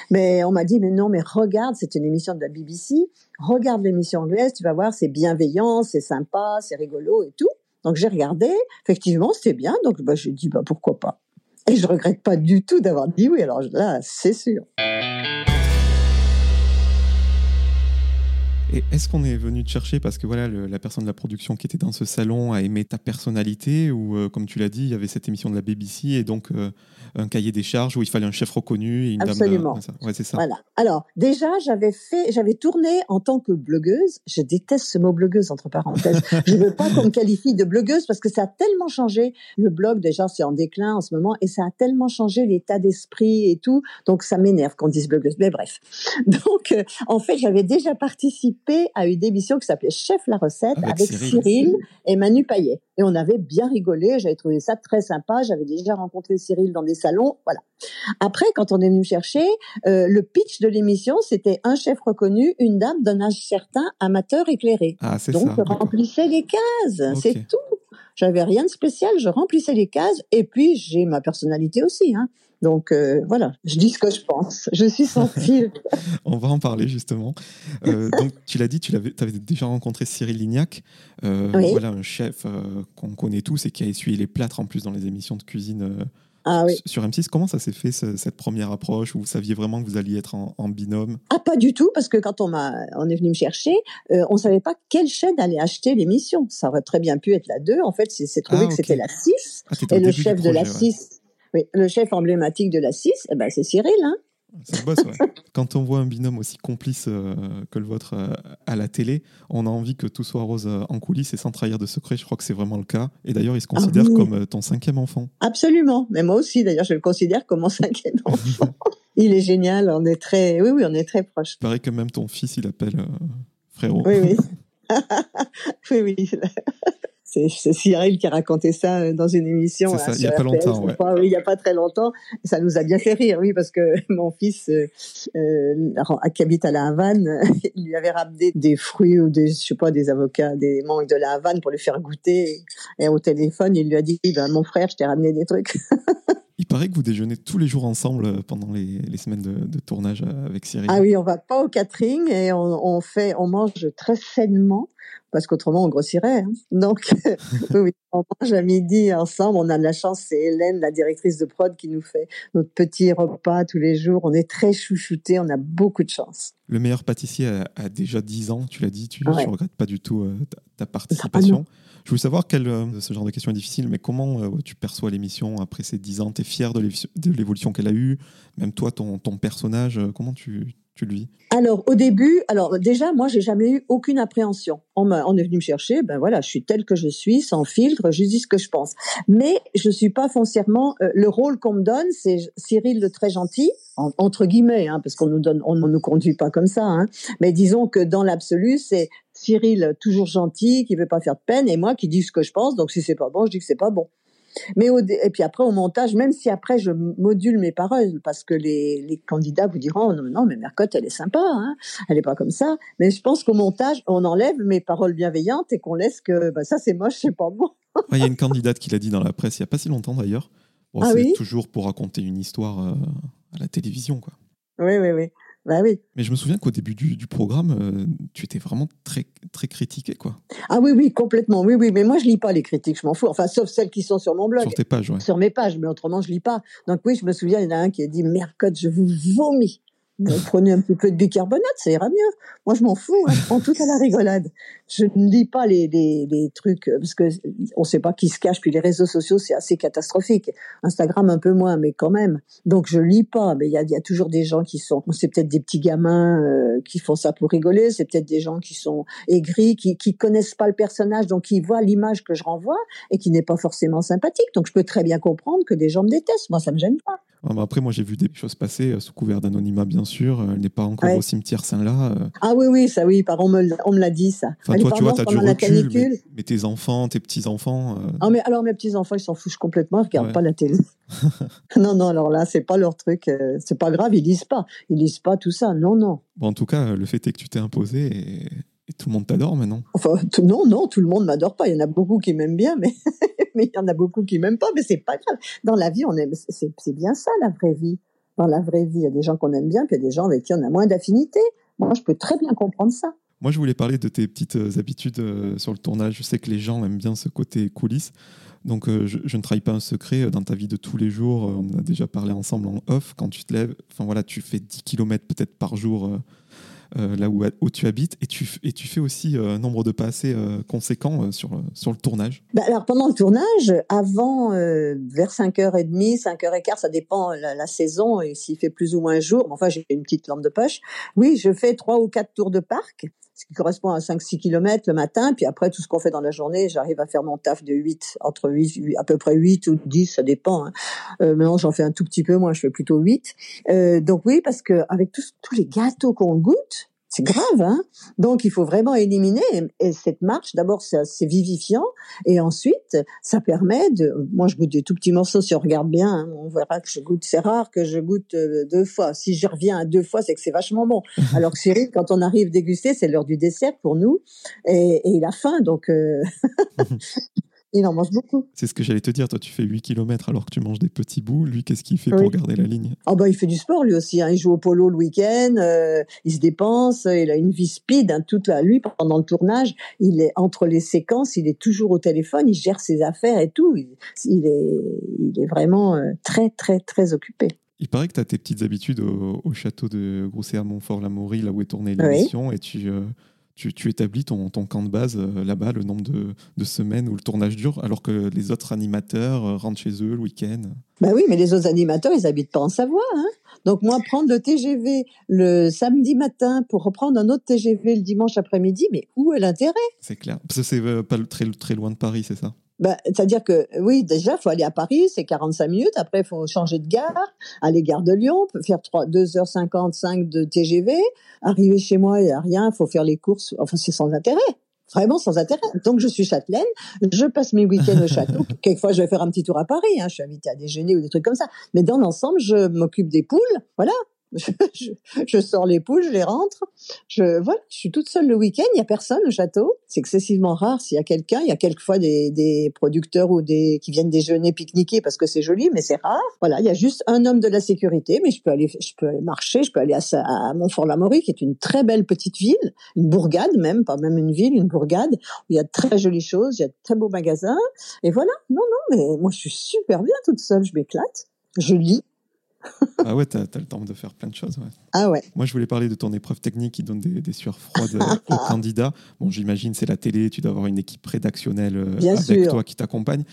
Mais on m'a dit, mais non, mais regarde, c'est une émission de la BBC. Regarde l'émission anglaise, tu vas voir, c'est bienveillant, c'est sympa, c'est rigolo et tout. Donc j'ai regardé, effectivement, c'était bien. Donc bah, j'ai dit, bah pourquoi pas. Et je regrette pas du tout d'avoir dit oui. Alors là, c'est sûr. Et est-ce qu'on est venu te chercher parce que voilà, la personne de la production qui était dans ce salon a aimé ta personnalité ou euh, comme tu l'as dit, il y avait cette émission de la BBC et donc euh, un cahier des charges où il fallait un chef reconnu et une Absolument. dame. Ouais, c'est ça. Voilà. Alors déjà, j'avais fait, j'avais tourné en tant que blogueuse. Je déteste ce mot blogueuse entre parenthèses. je veux pas qu'on me qualifie de blogueuse parce que ça a tellement changé. Le blog déjà c'est en déclin en ce moment et ça a tellement changé l'état d'esprit et tout. Donc ça m'énerve qu'on dise blogueuse. Mais bref. Donc euh, en fait, j'avais déjà participé à une émission qui s'appelait Chef la recette avec, Cyril. et Manu Payet. Et on avait bien rigolé, j'avais trouvé ça très sympa, j'avais déjà rencontré Cyril dans des salons, voilà. Après, quand on est venu me chercher, euh, le pitch de l'émission, c'était un chef reconnu, une dame d'un âge certain, amateur éclairé. Ah, Donc, je remplissais les cases, c'est tout. J'avais rien de spécial, je remplissais les cases et puis j'ai ma personnalité aussi. Hein. Donc euh, voilà, je dis ce que je pense. Je suis sensible. On va en parler justement. Euh, donc tu l'as dit, tu avais déjà rencontré Cyril Lignac, euh, voilà un chef qu'on connaît tous et qui a essuyé les plâtres en plus dans les émissions de cuisine ah sur M6, comment ça s'est fait cette première approche où vous saviez vraiment que vous alliez être en, binôme? Ah pas du tout parce que quand on m'a on est venu me chercher, euh, on savait pas quelle chaîne allait acheter l'émission. Ça aurait très bien pu être la 2. En fait, c'est trouvé ah, que c'était la 6 ah, et le chef de la 6 oui, le chef emblématique de la 6, eh ben, c'est Cyril hein. Boss, ouais. Quand on voit un binôme aussi complice euh, que le vôtre euh, à la télé, on a envie que tout soit rose euh, en coulisses et sans trahir de secret. Je crois que c'est vraiment le cas. Et d'ailleurs, il se considère ah comme ton cinquième enfant. Absolument. Mais moi aussi, d'ailleurs, je le considère comme mon cinquième enfant. il est génial. On est très, oui, oui, on est très proches. Il paraît que même ton fils, il appelle frérot. Oui, oui. oui, oui. C'est Cyril qui a raconté ça euh, dans une émission. Ça, il n'y a pas longtemps. Ouais. oui, il n'y a pas très longtemps. Ça nous a bien fait rire, oui, parce que mon fils, euh, euh, qui habite à la Havane, il lui avait ramené des fruits ou des, je sais pas, des avocats, des mangues de la Havane pour lui faire goûter. Et au téléphone, il lui a dit, ben, mon frère, je t'ai ramené des trucs. Il paraît que vous déjeunez tous les jours ensemble pendant les, les semaines de, de, tournage avec Cyril. Ah oui, on va pas au catering et on, on fait, on mange très sainement parce qu'autrement on grossirait. Hein. Donc oui, on mange à midi ensemble. On a de la chance, c'est Hélène, la directrice de prod, qui nous fait notre petit repas tous les jours. On est très chouchoutés, on a beaucoup de chance. Le meilleur pâtissier a, déjà 10 ans, tu l'as dit, tu ne regrettes pas du tout euh, ta, participation. Je voulais savoir quel, euh, ce genre de question est difficile, mais comment euh, tu perçois l'émission après ces 10 ans? Tu es fier de l'évolution qu'elle a eue? Même toi, ton, ton personnage, comment tu, tu le vis? Alors au début, alors déjà moi j'ai jamais eu aucune appréhension. On, est venu me chercher, ben voilà, je suis telle que je suis, sans filtre, je dis ce que je pense. Mais je suis pas foncièrement euh, le rôle qu'on me donne, c'est Cyril le très gentil entre guillemets, hein, parce qu'on nous on ne nous conduit pas comme ça. Hein. Mais disons que dans l'absolu, c'est Cyril toujours gentil, qui veut pas faire de peine, et moi qui dis ce que je pense. Donc si c'est pas bon, je dis que c'est pas bon. Mais au, et puis après au montage, même si après je module mes paroles, parce que les, les candidats vous diront non, non mais Mercotte elle est sympa, hein, elle est pas comme ça. Mais je pense qu'au montage on enlève mes paroles bienveillantes et qu'on laisse que bah, ça c'est moche, c'est pas bon. Il y a une candidate qui l'a dit dans la presse il y a pas si longtemps d'ailleurs. Bon, ah c'est toujours pour raconter une histoire euh, à la télévision quoi. Oui oui oui. Bah oui. Mais je me souviens qu'au début du, du programme, euh, tu étais vraiment très, très critiqué, quoi. Ah oui, oui, complètement. Oui, oui. Mais moi, je lis pas les critiques, je m'en fous. Enfin, sauf celles qui sont sur mon blog. Sur tes pages, ouais. Sur mes pages, mais autrement, je lis pas. Donc oui, je me souviens, il y en a un qui a dit, Mercotte, je vous vomis. Prenez un petit peu de bicarbonate, ça ira mieux. Moi, je m'en fous, hein, je prends tout à la rigolade. Je ne lis pas les, les, les trucs, euh, parce que on sait pas qui se cache, puis les réseaux sociaux, c'est assez catastrophique. Instagram, un peu moins, mais quand même. Donc, je lis pas, mais il y a, y a, toujours des gens qui sont, c'est peut-être des petits gamins euh, qui font ça pour rigoler, c'est peut-être des gens qui sont aigris, qui, qui connaissent pas le personnage, donc qui voient l'image que je renvoie, et qui n'est pas forcément sympathique. Donc, je peux très bien comprendre que des gens me détestent. Moi, ça me gêne pas. Après, moi, j'ai vu des choses passer euh, sous couvert d'anonymat, bien sûr. Elle n'est pas encore au cimetière Saint-La. Euh. Ah oui, oui, ça, oui. Par on me, on me l'a dit, ça. Enfin, toi, tu vois, t'as du recul, mais, mais, tes enfants, tes petits-enfants... Euh. Ah, mais alors, mes petits-enfants, ils s'en foutent complètement. Ils regardent pas la télé. non, non, alors là, c'est pas leur truc. C'est pas grave, ils lisent pas. Ils lisent pas tout ça. Non, non. Bon, en tout cas, le fait est que tu t'es imposé et tout le monde t'adore maintenant Enfin, non, non, tout le monde m'adore pas. Il y en a beaucoup qui m'aiment bien, mais mais il y en a beaucoup qui m'aiment pas. Mais c'est pas grave. Dans la vie, on aime. C'est bien ça la vraie vie. Dans la vraie vie, il y a des gens qu'on aime bien, puis il y a des gens avec qui on a moins d'affinité. Moi, je peux très bien comprendre ça. Moi, je voulais parler de tes petites euh, habitudes euh, sur le tournage. Je sais que les gens aiment bien ce côté coulisses. Donc, euh, je, ne trahis pas un secret dans ta vie de tous les jours. on a déjà parlé ensemble en off. Quand tu te lèves, enfin voilà, tu fais 10 km peut-être par jour là où, où, tu habites, et tu, et tu fais aussi euh, un nombre de pas assez euh, conséquent sur, sur le tournage. Bah Alors pendant le tournage, avant, vers 5h30, 5h15, ça dépend la, la saison et s'il fait plus ou moins jour, enfin j'ai une petite lampe de poche, oui, je fais trois ou quatre tours de parc ce qui correspond à 5-6 km le matin. Puis après, tout ce qu'on fait dans la journée, j'arrive à faire mon taf de 8, entre 8, à peu près 8 ou 10, ça dépend. Hein. Euh, maintenant, j'en fais un tout petit peu, moi, je fais plutôt 8. Euh, donc oui, parce que avec tous, tous les gâteaux qu'on goûte, c'est grave, hein Donc il faut vraiment éliminer et cette marche. D'abord, c'est vivifiant et ensuite, ça permet de. Moi, je goûte des tout petits morceaux. Si on regarde bien, hein, on verra que je goûte. C'est rare que je goûte euh, deux fois. Si je reviens à deux fois, c'est que c'est vachement bon. Alors que Cyril, quand on arrive déguster, c'est l'heure du dessert pour nous et, et il a faim, donc. Euh... Il en mange beaucoup. C'est ce que j'allais te dire. Toi, tu fais 8 km alors que tu manges des petits bouts. Lui, qu'est-ce qu'il fait pour garder la ligne? Ah bah, il fait du sport lui aussi. Hein. Il joue au polo le week-end. Euh, il se dépense. Il a une vie speed. Hein, toute la, lui, pendant le tournage, il est entre les séquences. Il est toujours au téléphone. Il gère ses affaires et tout. Il, est, il est vraiment euh, très, très, très occupé. Il paraît que tu as tes petites habitudes au, château de Grousset à Montfort-la-Maurie, là où est tournée l'émission, et tu, tu, établis ton, camp de base euh, là-bas, le nombre de, semaines où le tournage dure, alors que les autres animateurs euh, rentrent chez eux le week-end. Bah oui, mais les autres animateurs, ils habitent pas en Savoie. Hein Donc moi, prendre le TGV le samedi matin pour reprendre un autre TGV le dimanche après-midi, mais où est l'intérêt? C'est clair. Parce que c'est euh, pas très, très loin de Paris, c'est ça? Ben, C'est-à-dire que, oui, déjà, faut aller à Paris, c'est 45 minutes. Après, faut changer de gare, aller gare de Lyon, faire 3, 2h55 de TGV. Arriver chez moi, il n'y a rien, faut faire les courses. Enfin, c'est sans intérêt. vraiment sans intérêt. Donc je suis châtelaine, je passe mes week-ends au château. Quelquefois, je vais faire un petit tour à Paris. Hein, je suis invitée à déjeuner ou des trucs comme ça. Mais dans l'ensemble, je m'occupe des poules. Voilà, je, je, sors les poules, je les rentre. Je voilà, je suis toute seule le week-end. Il y a personne au château. C'est excessivement rare s'il y a quelqu'un. Il y a quelquefois des, des producteurs ou des qui viennent déjeuner, pique-niquer parce que c'est joli, mais c'est rare. Voilà, il y a juste un homme de la sécurité, mais je peux aller, je peux aller marcher, je peux aller à, à Montfort-l'Amaury, qui est une très belle petite ville, une bourgade même, pas même une ville, une bourgade. Où il y a de très jolies choses, il y a de très beaux magasins. Et voilà. Non, non, mais moi je suis super bien toute seule. Je m'éclate. Je lis, ah ouais, t'as as le temps de faire plein de choses. Ah ouais. Moi, je voulais parler de ton épreuve technique qui donne des, des sueurs froides aux candidats. Bon, j'imagine, c'est la télé, tu dois avoir une équipe rédactionnelle euh, avec toi qui t'accompagne.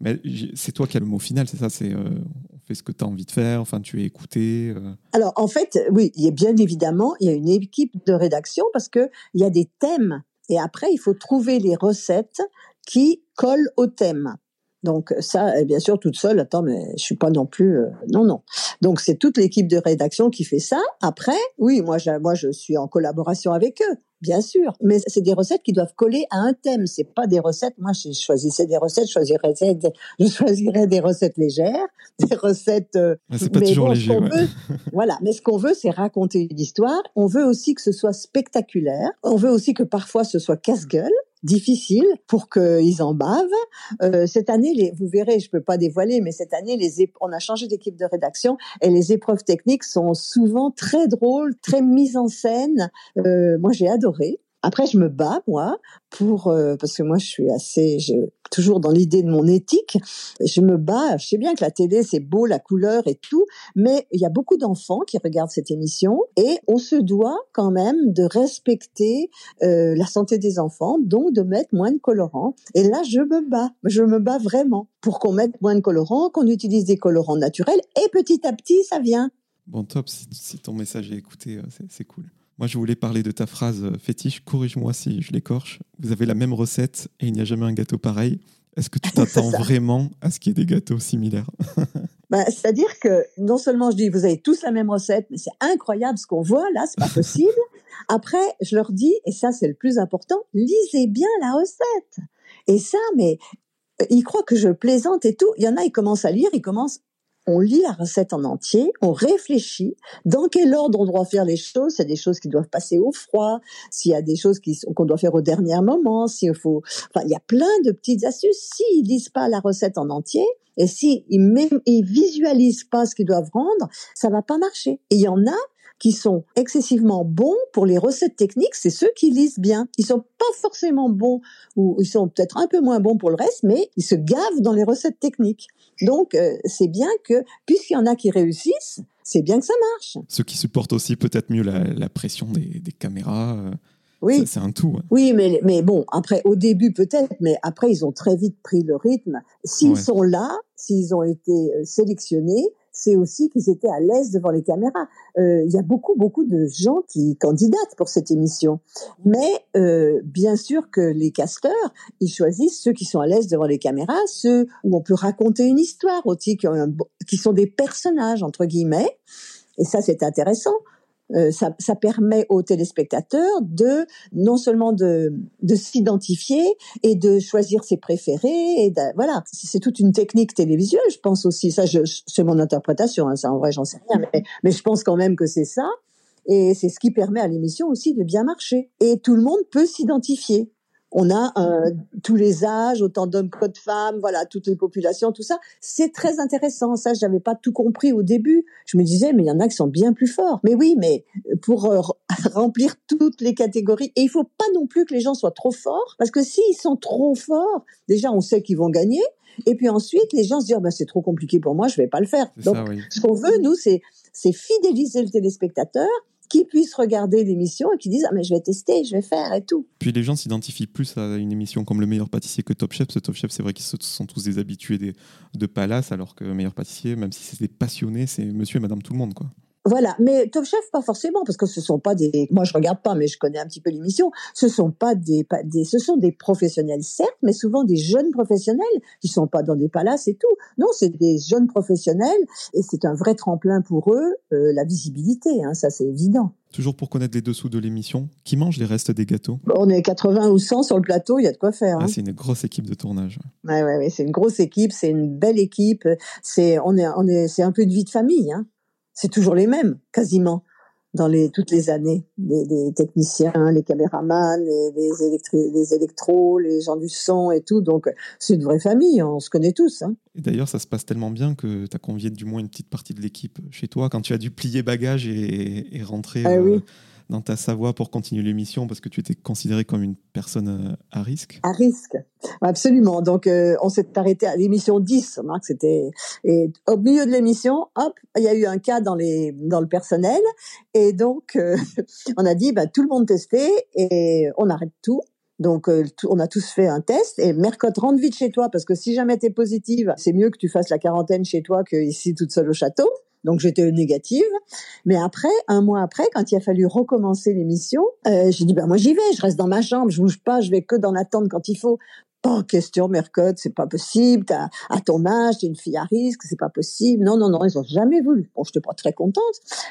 Mais c'est toi qui as le mot final, c'est ça? C'est euh, on fait ce que tu as envie de faire, enfin, tu es écouté. Euh. Alors, en fait, oui, il y a bien évidemment, il y a une équipe de rédaction parce qu'il y a des thèmes. Et après, il faut trouver les recettes qui collent au thème. Donc ça, bien sûr, toute seule. Attends, mais je suis pas non plus. Euh, non, non. Donc c'est toute l'équipe de rédaction qui fait ça. Après, oui, moi, je, moi, je suis en collaboration avec eux, bien sûr. Mais c'est des recettes qui doivent coller à un thème. C'est pas des recettes. Moi, je choisissais des recettes. Je choisirais, je choisirais des recettes légères, des recettes. Euh, c'est pas toujours léger. voilà. Mais ce qu'on veut, c'est raconter une histoire. On veut aussi que ce soit spectaculaire. On veut aussi que parfois ce soit casse-gueule difficile pour qu'ils en bavent. Euh, cette année, les, vous verrez, je peux pas dévoiler, mais cette année, les on a changé d'équipe de rédaction et les épreuves techniques sont souvent très drôles, très mises en scène. Euh, moi, j'ai adoré. Après, je me bats moi pour euh, parce que moi je suis assez toujours dans l'idée de mon éthique. Je me bats. Je sais bien que la télé c'est beau, la couleur et tout, mais il y a beaucoup d'enfants qui regardent cette émission et on se doit quand même de respecter euh, la santé des enfants, donc de mettre moins de colorants. Et là, je me bats. Je me bats vraiment pour qu'on mette moins de colorants, qu'on utilise des colorants naturels et petit à petit ça vient. Bon top, si, ton message est écouté, euh, c'est cool. Moi, je voulais parler de ta phrase euh, fétiche. Corrige-moi si je l'écorche. Vous avez la même recette et il n'y a jamais un gâteau pareil. Est-ce que tu t'attends vraiment à ce qu'il y ait des gâteaux similaires? Bah, C'est-à-dire que non seulement je dis vous avez tous la même recette, mais c'est incroyable ce qu'on voit là, c'est pas possible. Après, je leur dis, et ça c'est le plus important, lisez bien la recette. Et ça, mais euh, ils croient que je plaisante et tout. Il y en a, ils commencent à lire, ils commencent on lit la recette en entier, on réfléchit dans quel ordre on doit faire les choses. C'est des choses qui doivent passer au froid, s'il y a des choses qu'on doit faire au dernier moment, s'il faut. Enfin, il y a plein de petites astuces. S'ils lisent pas la recette en entier, et s'ils ils visualisent pas ce qu'ils doivent rendre, ça va pas marcher. Et il y en a qui sont excessivement bons pour les recettes techniques, c'est ceux qui lisent bien. Ils sont pas forcément bons ou ils sont peut-être un peu moins bons pour le reste, mais ils se gavent dans les recettes techniques. Donc euh, c'est bien que puisqu'il y en a qui réussissent, c'est bien que ça marche. Ceux qui supportent aussi peut-être mieux la, pression des, caméras. Euh, oui, c'est un tout. Oui, mais mais bon, après au début peut-être, mais après ils ont très vite pris le rythme. S'ils sont là, s'ils ont été euh, sélectionnés, c'est aussi qu'ils étaient à l'aise devant les caméras. Euh, il y a beaucoup, beaucoup de gens qui candidatent pour cette émission. Mais euh, bien sûr que les casteurs, ils choisissent ceux qui sont à l'aise devant les caméras, ceux où on peut raconter une histoire aussi, qui, qui sont des personnages, entre guillemets. Et ça, c'est intéressant. Euh, ça, ça, permet aux téléspectateurs de non seulement de, de s'identifier et de choisir ses préférés et voilà. C'est toute une technique télévisuelle je pense aussi. Ça c'est mon interprétation hein, ça en vrai j'en sais rien mais je pense quand même que c'est ça. Et c'est ce qui permet à l'émission aussi de bien marcher. Et tout le monde peut s'identifier on a euh, tous les âges, autant d'hommes que de femmes, voilà, toutes les populations, tout ça. C'est très intéressant. Ça, je n'avais pas tout compris au début. Je me disais, mais il y en a qui sont bien plus forts. Mais oui, mais pour euh, remplir toutes les catégories, et il faut pas non plus que les gens soient trop forts, parce que s'ils sont trop forts, déjà, on sait qu'ils vont gagner. Et puis ensuite, les gens se disent, oh, ben, c'est trop compliqué pour moi, je vais pas le faire. Donc, ce qu'on veut, nous, c'est, c'est fidéliser le téléspectateur qui puissent regarder l'émission et qui disent ah mais je vais tester, je vais faire et tout. Puis les gens s'identifient plus à une émission comme Le Meilleur Pâtissier que Top Chef. Ce Top Chef, c'est vrai qu'ils sont tous des habitués de Palace, alors que Meilleur Pâtissier, même si c'est des passionnés, c'est Monsieur et Madame tout le monde quoi. Voilà, mais Top Chef pas forcément parce que ce sont pas des. Moi je regarde pas, mais je connais un petit peu l'émission. Ce sont pas des, pas des, ce sont des professionnels certes, mais souvent des jeunes professionnels qui sont pas dans des palaces et tout. Non, c'est des jeunes professionnels et c'est un vrai tremplin pour eux euh, la visibilité. Hein, ça c'est évident. Toujours pour connaître les dessous de l'émission, qui mange les restes des gâteaux? On est 80 ou 100 sur le plateau, il y a de quoi faire. Ah, hein. c'est une grosse équipe de tournage. Ouais, ouais, ouais, c'est une grosse équipe, c'est une belle équipe. C'est, on est, on est, c'est un peu de vie de famille. Hein. C'est toujours les mêmes, quasiment, dans les toutes les années. Les, les techniciens, les caméramans, les, les, électri- les électros, les gens du son et tout. Donc, c'est une vraie famille. On se connaît tous. Hein. Et d'ailleurs, ça se passe tellement bien que tu as convié du moins une petite partie de l'équipe chez toi quand tu as dû plier bagages et, et rentrer Ah oui. Dans ta Savoie pour continuer l'émission parce que tu étais considéré comme une personne euh, à risque? À risque. Absolument. Donc, euh, on s'est arrêté à l'émission 10. Marc, c'était, et au milieu de l'émission, hop, il y a eu un cas dans les, dans le personnel. Et donc, euh, on a dit, bah, tout le monde testé et on arrête tout. Donc, on a tous fait un test et Mercotte, rentre vite chez toi parce que si jamais t'es positive, c'est mieux que tu fasses la quarantaine chez toi que ici toute seule au château. Donc, j'étais négative. Mais après, un mois après, quand il a fallu recommencer l'émission, euh, j'ai dit, bah, moi, j'y vais, je reste dans ma chambre, je bouge pas, je vais que dans l'attente quand il faut. Pas question, Mercotte, c'est pas possible. À ton âge, t'es une fille à risque, c'est pas possible. Non, non, non, ils ont jamais voulu. Bon, j'étais pas très contente.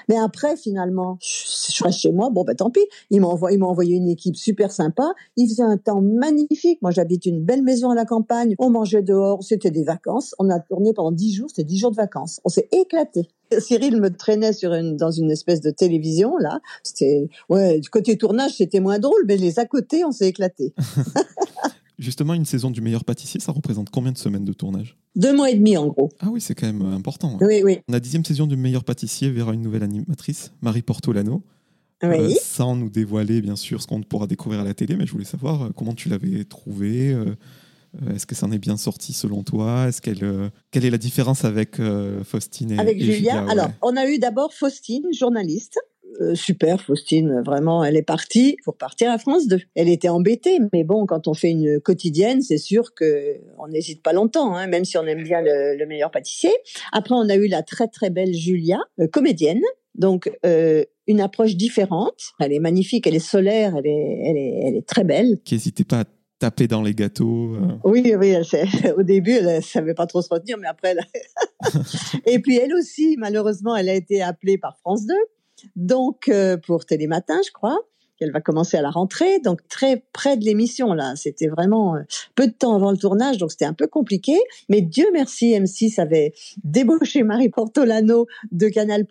Mais après, finalement, je, reste chez moi. Bon, ben tant pis. Ils m'ont envoyé, ils m'ont envoyé une équipe super sympa. Il faisait un temps magnifique. Moi, j'habite une belle maison à la campagne. On mangeait dehors. C'était des vacances. On a tourné pendant dix jours. C'était dix jours de vacances. On s'est éclaté. Cyril me traînait sur une, dans une espèce de télévision, là. C'était, ouais, du côté tournage, c'était moins drôle, mais les à côté, on s'est éclaté. Justement, une saison du meilleur pâtissier, ça représente combien de semaines de tournage? Deux mois et demi, en gros. Ah oui, c'est quand même euh, important. hein. Oui, oui. La dixième saison du meilleur pâtissier verra une nouvelle animatrice, Marie Portolano. Oui. Euh, sans nous dévoiler, bien sûr, ce qu'on pourra découvrir à la télé, mais je voulais savoir euh, comment tu l'avais trouvée. euh, Est-ce que ça en est bien sorti selon toi? Est-ce qu'elle, euh, Quelle est la différence avec euh, Faustine et, Avec et Julia. ouais. Alors, on a eu d'abord Faustine, journaliste. Euh, super, Faustine, vraiment, elle est partie pour partir à France 2. Elle était embêtée, mais bon, quand on fait une quotidienne, c'est sûr que on n'hésite pas longtemps, hein, même si on aime bien le, le meilleur pâtissier. Après, on a eu la très très belle Julia, euh, comédienne. Donc, euh, une approche différente. Elle est magnifique, elle est solaire, elle est, elle est, elle est très belle. Qui n'hésitait pas à taper dans les gâteaux. euh. Oui, oui, elle au début, elle ne savait pas trop se retenir, mais après, elle... et puis elle aussi, malheureusement, elle a été appelée par France 2, donc euh, pour Télématin, je crois, qu'elle va commencer à la rentrée, donc très près de l'émission là. C'était vraiment euh, peu de temps avant le tournage, donc c'était un peu compliqué. Mais Dieu merci, M6 avait débauché Marie Portolano de Canal+,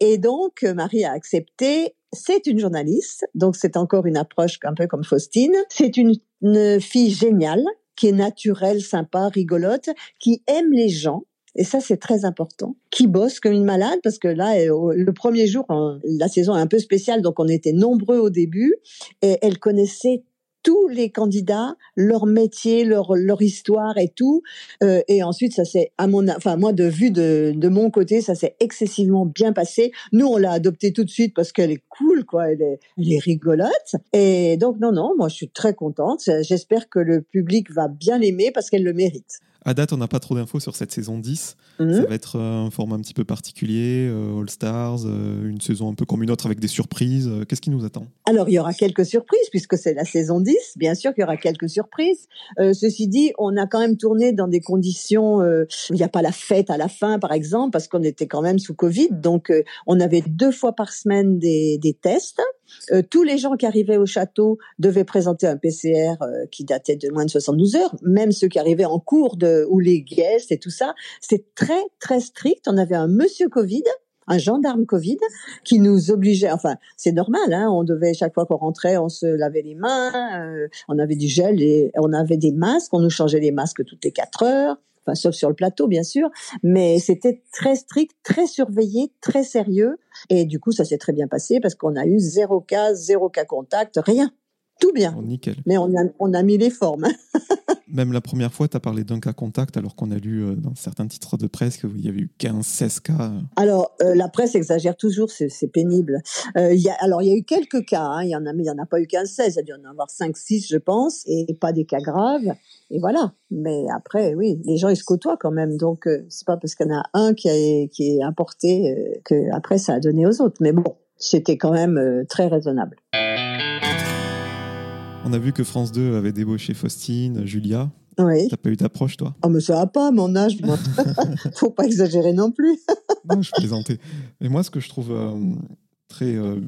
et donc Marie a accepté. C'est une journaliste, donc c'est encore une approche un peu comme Faustine. C'est une, fille géniale qui est naturelle, sympa, rigolote, qui aime les gens. Et ça, c'est très important. Qui bosse comme une malade, parce que là, le premier jour, la saison est un peu spéciale, donc on était nombreux au début, et elle connaissait tous les candidats, leur métier, leur leur histoire et tout. Euh, et ensuite, ça s'est, à mon, enfin moi de vue de de mon côté, ça s'est excessivement bien passé. Nous, on l'a adoptée tout de suite parce qu'elle est cool, quoi. Elle est, elle est rigolote. Et donc non, non, moi je suis très contente. J'espère que le public va bien l'aimer parce qu'elle le mérite. À date, on n'a pas trop d'infos sur cette saison 10. Mhm. Ça va être euh, un format un petit peu particulier, euh, All Stars, euh, une saison un peu comme une autre avec des surprises. Qu'est-ce qui nous attend? Alors, il y aura quelques surprises, puisque c'est la saison 10. Bien sûr qu'il y aura quelques surprises. Euh, ceci dit, on a quand même tourné dans des conditions où il n'y a pas la fête à la fin, par exemple, parce qu'on était quand même sous Covid. Donc, on avait deux fois par semaine des, des tests. Euh, tous les gens qui arrivaient au château devaient présenter un PCR euh, qui datait de moins de 72 heures, même ceux qui arrivaient en cours de, ou les guests et tout ça. C'est très, très strict. On avait un monsieur Covid un gendarme Covid qui nous obligeait, enfin c'est normal, hein, on devait chaque fois qu'on rentrait, on se lavait les mains, euh, on avait du gel et on avait des masques, on nous changeait les masques toutes les quatre heures, enfin sauf sur le plateau bien sûr, mais c'était très strict, très surveillé, très sérieux et du coup ça s'est très bien passé parce qu'on a eu zéro cas, zéro cas contact, rien. Tout bien. Oh, nickel. Mais on a, on a mis les formes. hein. Même la première fois, tu as parlé d'un cas contact, alors qu'on a lu euh, dans certains titres de presse qu'il y avait eu 15, 16 cas. Alors, euh, la presse exagère toujours, c'est pénible. Euh, il y a, alors, il y a eu quelques cas, hein, il en a, mais il n'y en a pas eu 15, 16, il y a dû en avoir 5, 6, je pense, et pas des cas graves. Et voilà. Mais après, oui, les gens, ils se côtoient quand même. Donc, c'est pas parce qu'il y en a un qui, a, qui est importé que après ça a donné aux autres. Mais bon, c'était quand même très raisonnable. On a vu que France 2 avait débauché Faustine, Julia. Oui. T'as pas eu d'approche, toi? Oh, mais ça va pas, mon âge. moi. Faut pas exagérer non plus. Non, je plaisantais. Mais moi, ce que je trouve euh, très euh,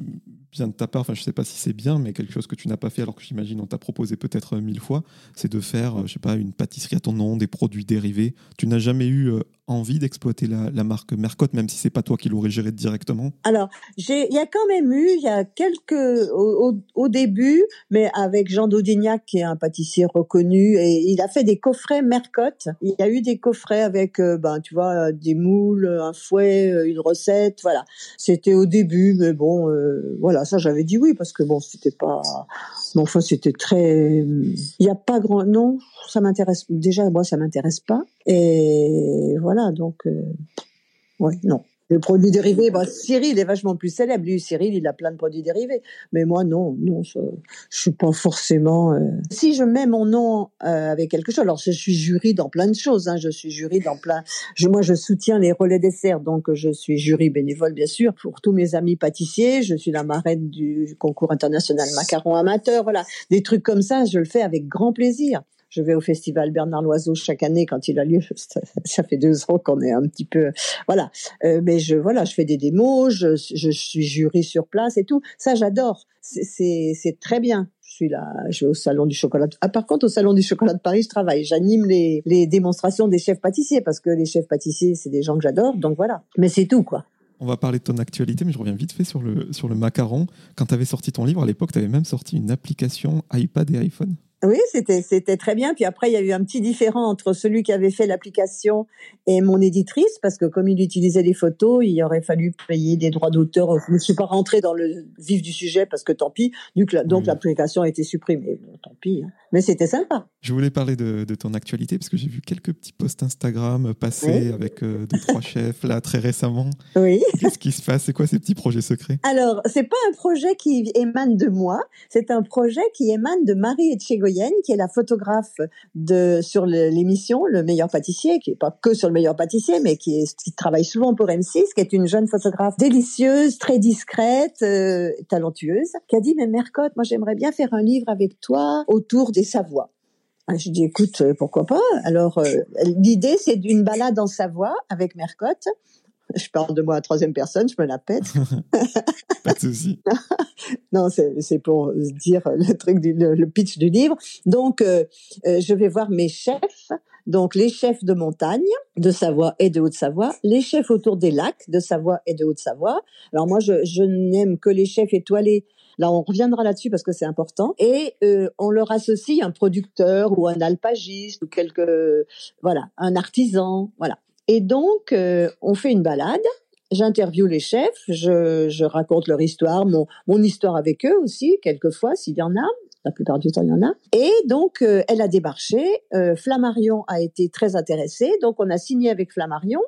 bien de ta part, enfin, je sais pas si c'est bien, mais quelque chose que tu n'as pas fait, alors que j'imagine on t'a proposé peut-être euh, mille fois, c'est de faire, euh, je sais pas, une pâtisserie à ton nom, des produits dérivés. Tu n'as jamais eu euh, envie d'exploiter la, marque Mercotte, même si c'est pas toi qui l'aurais géré directement? Alors, il y a quand même eu, il y a quelques, au, début, mais avec Jean Daudignac, qui est un pâtissier reconnu, et il a fait des coffrets Mercotte. Il y a eu des coffrets avec, ben, tu vois, des moules, un fouet, une recette, voilà. C'était au début, mais bon, voilà, ça j'avais dit oui, parce que bon, c'était pas, mais enfin, c'était très, il n'y a pas grand, non, ça m'intéresse, déjà, moi, ça m'intéresse pas. Et voilà, donc, euh, ouais, non. Les produits dérivés, bah, Cyril est vachement plus célèbre. Lui, Cyril, il a plein de produits dérivés. Mais moi, non, non, ça, je suis pas forcément. euh, Si je mets mon nom euh, avec quelque chose, alors je suis jury dans plein de choses. Hein, je suis jury dans plein. Je, moi, je soutiens les relais desserts, donc je suis jury bénévole, bien sûr, pour tous mes amis pâtissiers. Je suis la marraine du concours international macaron amateur. Voilà, des trucs comme ça, je le fais avec grand plaisir. Je vais au festival Bernard Loiseau chaque année quand il a lieu. Ça, fait deux ans qu'on est un petit peu, voilà. Euh, mais je, voilà, je fais des démos, je, suis jury sur place et tout. Ça, j'adore. C'est- très bien. Je suis là, je vais au salon du chocolat. Ah, par contre, au salon du chocolat de Paris, je travaille. J'anime les, les démonstrations des chefs pâtissiers parce que les chefs pâtissiers, c'est des gens que j'adore. Donc voilà. Mais c'est tout, quoi. On va parler de ton actualité, mais je reviens vite fait sur le, sur le macaron. Quand tu avais sorti ton livre, à l'époque, tu avais même sorti une application iPad et iPhone. Oui, c'était c'était très bien. Puis après, il y a eu un petit différent entre celui qui avait fait l'application et mon éditrice, parce que comme il utilisait les photos, il aurait fallu payer des droits d'auteur. Je ne suis pas rentrée dans le vif du sujet parce que tant pis. Donc, donc Oui. l'application a été supprimée. Bon, tant pis. hein. Mais c'était sympa. Je voulais parler de, de ton actualité parce que j'ai vu quelques petits posts Instagram passer Oui. avec euh, deux, trois chefs là très récemment. Oui. Qu'est-ce qui se passe? C'est quoi ces petits projets secrets? Alors, c'est pas un projet qui émane de moi, c'est un projet qui émane de Marie Qui est la photographe de sur l'émission Le meilleur pâtissier, qui est pas que sur le meilleur pâtissier, mais qui, travaille souvent pour M6, qui est une jeune photographe délicieuse, très discrète, euh, talentueuse, qui a dit mais Mercotte, moi j'aimerais bien faire un livre avec toi autour des Savoies. Je dis écoute, euh, pourquoi pas? Alors euh, l'idée c'est d'une balade en Savoie avec Mercotte. Je parle de moi à troisième personne, je me la pète. Pas de souci. Non, c'est pour dire le truc du le, le pitch du livre. Donc, euh, euh, je vais voir mes chefs, donc les chefs de montagne de Savoie et de Haute-Savoie, les chefs autour des lacs de Savoie et de Haute-Savoie. Alors moi, je, je n'aime que les chefs étoilés. Là, on reviendra là-dessus parce que c'est important. Et euh, on leur associe un producteur ou un alpagiste ou quelque, voilà, un artisan, voilà. Et donc, euh, on fait une balade. J'interviewe les chefs, je, raconte leur histoire, mon, histoire avec eux aussi, quelquefois, s'il y en a. La plupart du temps, il y en a. Et donc, euh, elle a démarché. Euh, Flammarion a été très intéressé. Donc, on a signé avec Flammarion.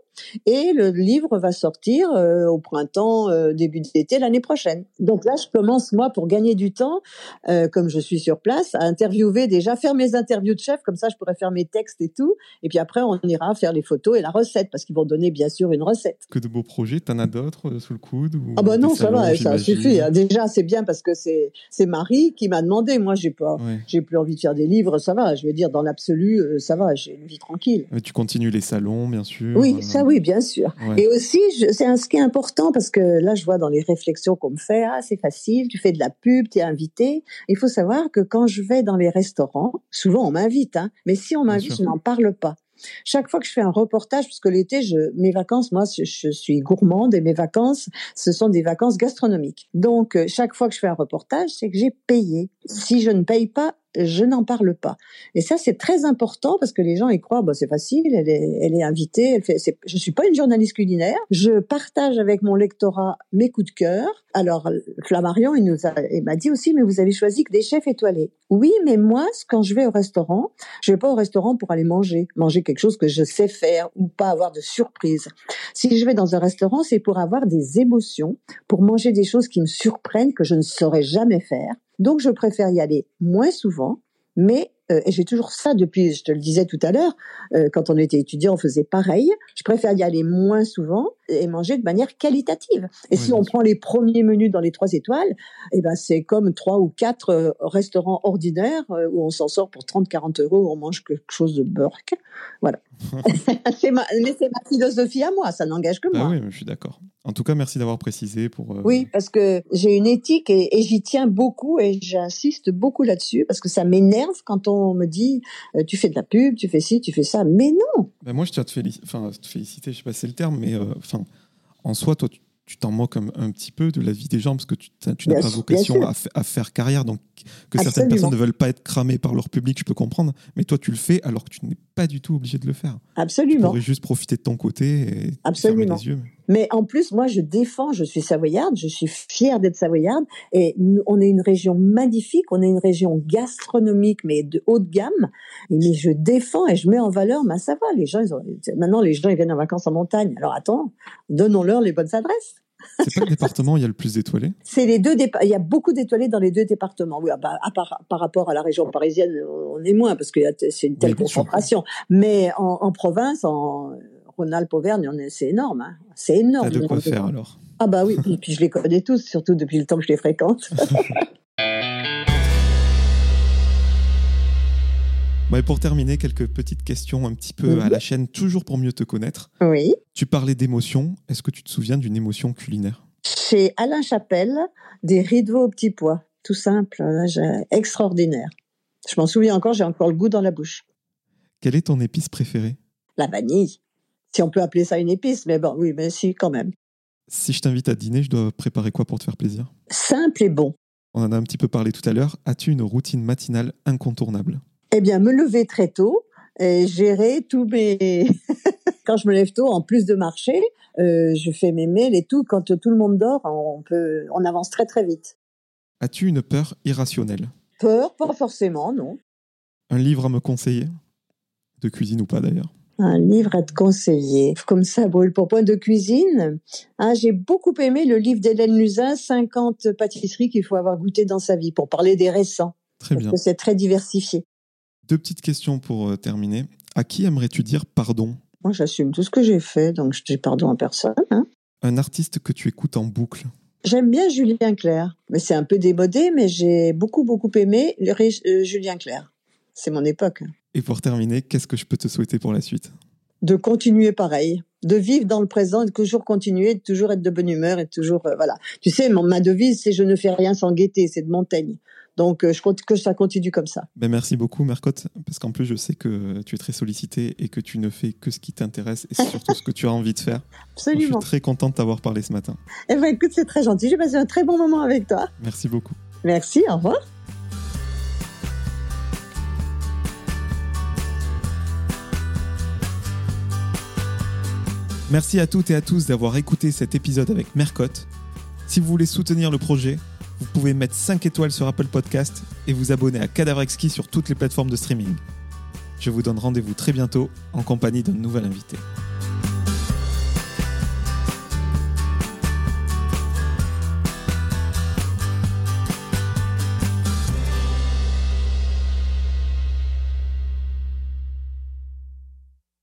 Et le livre va sortir euh, au printemps, euh, début d'été l'année prochaine. Donc là, je commence, moi, pour gagner du temps, euh, comme je suis sur place, à interviewer déjà, faire mes interviews de chefs. Comme ça, je pourrais faire mes textes et tout. Et puis après, on ira faire les photos et la recette, parce qu'ils vont donner, bien sûr, une recette. Que de beaux projets. T'en as d'autres euh, sous le coude ou Ah bah non, ça va, ça suffit. hein. Déjà, c'est bien parce que c'est c'est Marie qui m'a demandé. Moi, j'ai pas, Ouais. j'ai plus envie de faire des livres. Ça va. Je veux dire, dans l'absolu, ça va. J'ai une vie tranquille. Mais tu continues les salons, bien sûr. Oui, euh, ça oui, bien sûr. ouais. Et aussi, c'est un ce qui est important parce que là, je vois dans les réflexions qu'on me fait, ah, c'est facile, tu fais de la pub, tu es invité. Il faut savoir que quand je vais dans les restaurants, souvent on m'invite, hein, mais si on m'invite, je n'en parle pas. Chaque fois que je fais un reportage, parce que l'été, je, mes vacances, moi, je, je suis gourmande et mes vacances, ce sont des vacances gastronomiques. Donc, euh, chaque fois que je fais un reportage, c'est que j'ai payé. Si je ne paye pas, je n'en parle pas. Et ça, c'est très important parce que les gens y croient, bah, c'est facile, elle est, elle est invitée, elle fait, je suis pas une journaliste culinaire, je partage avec mon lectorat mes coups de cœur. Alors, Flammarion, il nous il m'a dit aussi, mais vous avez choisi que des chefs étoilés. Oui, mais moi, quand je vais au restaurant, je vais pas au restaurant pour aller manger, manger quelque chose que je sais faire ou pas avoir de surprise. Si je vais dans un restaurant, c'est pour avoir des émotions, pour manger des choses qui me surprennent, que je ne saurais jamais faire. Donc, je préfère y aller moins souvent, mais et j'ai toujours ça depuis, je te le disais tout à l'heure, euh, quand on était étudiant, on faisait pareil. Je préfère y aller moins souvent et manger de manière qualitative. Et si on prend les premiers menus dans les trois étoiles, eh ben c'est comme trois ou quatre euh, restaurants ordinaires où on s'en sort pour 30, 40 euros, où on mange quelque chose de burk. Voilà. ma, mais c'est ma philosophie à moi, ça n'engage que bah moi. oui, je suis d'accord. En tout cas, merci d'avoir précisé pour. Oui, parce que j'ai une éthique et, et j'y tiens beaucoup et j'insiste beaucoup là-dessus parce que ça m'énerve quand on on me dit euh, tu fais de la pub, tu fais ci, tu fais ça, mais non. Ben moi, je tiens à te, féliciter, enfin, te féliciter, je sais pas si c'est le terme, mais euh, enfin, en soi, toi, tu t'en moques un, un, petit peu de la vie des gens parce que tu, tu n'as pas vocation à, à, faire carrière. Donc, que certaines personnes ne veulent pas être cramées par leur public, je peux comprendre. Mais toi, tu le fais alors que tu n'es pas du tout obligé de le faire. Absolument. Tu pourrais juste profiter de ton côté et Absolument. les yeux. Mais en plus, moi, je défends, je suis savoyarde, je suis fière d'être savoyarde. Et on est une région magnifique, on est une région gastronomique, mais de haut de gamme. Et, mais je défends et je mets en valeur ma Savoie. Les gens, ils ont, maintenant, les gens, ils viennent en vacances en montagne. Alors attends, donnons-leur les bonnes adresses. C'est pas le département où il y a le plus d'étoilés? C'est les deux Il y a beaucoup d'étoilés dans les deux départements. Oui, bah, à part, par rapport à la région parisienne, on est moins parce que c'est une telle concentration. Mais en, en, province, en Rhône-Alpes, Auvergne, c'est énorme. Hein. C'est énorme. T'as de quoi faire alors Ah bah oui, et puis je les connais tous, surtout depuis le temps que je les fréquente. et pour terminer, quelques petites questions un petit peu à la chaîne, toujours pour mieux te connaître. Oui. Tu parlais d'émotion. Est-ce que tu te souviens d'une émotion culinaire? Chez Alain Chapelle, des rideaux au petit pois. Tout simple, extraordinaire. Je m'en souviens encore, j'ai encore le goût dans la bouche. Quelle est ton épice préférée? La vanille. Si on peut appeler ça une épice, mais bon, oui, mais si, quand même. Si je t'invite à dîner, je dois préparer quoi pour te faire plaisir? Simple et bon. On en a un petit peu parlé tout à l'heure. As-tu une routine matinale incontournable? Eh bien, me lever très tôt et gérer tous mes. quand je me lève tôt, en plus de marcher, euh, je fais mes mails et tout. Quand tout le monde dort, on peut, on avance très très vite. As-tu une peur irrationnelle? Peur, pas forcément, non. Un livre à me conseiller? De cuisine ou pas d'ailleurs? Un livre à te conseiller. Comme ça, brûle pour point de cuisine. Ah, j'ai beaucoup aimé le livre d'Hélène Luzin, 50 pâtisseries qu'il faut avoir goûté dans sa vie, pour parler des récents. Très bien. Parce que c'est très diversifié. Deux petites questions pour euh, terminer. À qui aimerais-tu dire pardon? Moi, j'assume tout ce que j'ai fait, donc je dis pardon à personne. Hein. Un artiste que tu écoutes en boucle? J'aime bien Julien Clerc, mais c'est un peu démodé, mais j'ai beaucoup, beaucoup aimé euh, Julien Clerc. C'est mon époque. Et pour terminer, qu'est-ce que je peux te souhaiter pour la suite? De continuer pareil, de vivre dans le présent, de toujours continuer, de toujours être de bonne humeur et toujours euh, voilà. Tu sais, ma devise c'est je ne fais rien sans gaieté, c'est de Montaigne. Donc, euh, je compte que ça continue comme ça. Ben merci beaucoup, Mercotte, parce qu'en plus, je sais que tu es très sollicité et que tu ne fais que ce qui t'intéresse et surtout ce que tu as envie de faire. Absolument. je suis très contente de t'avoir parlé ce matin. Eh ben, écoute, c'est très gentil. J'ai passé un très bon moment avec toi. Merci beaucoup. Merci, au revoir. Merci à toutes et à tous d'avoir écouté cet épisode avec Mercotte. Si vous voulez soutenir le projet, vous pouvez mettre 5 étoiles sur Apple Podcast et vous abonner à Cadavre sur toutes les plateformes de streaming. Je vous donne rendez-vous très bientôt en compagnie d'un nouvel invité.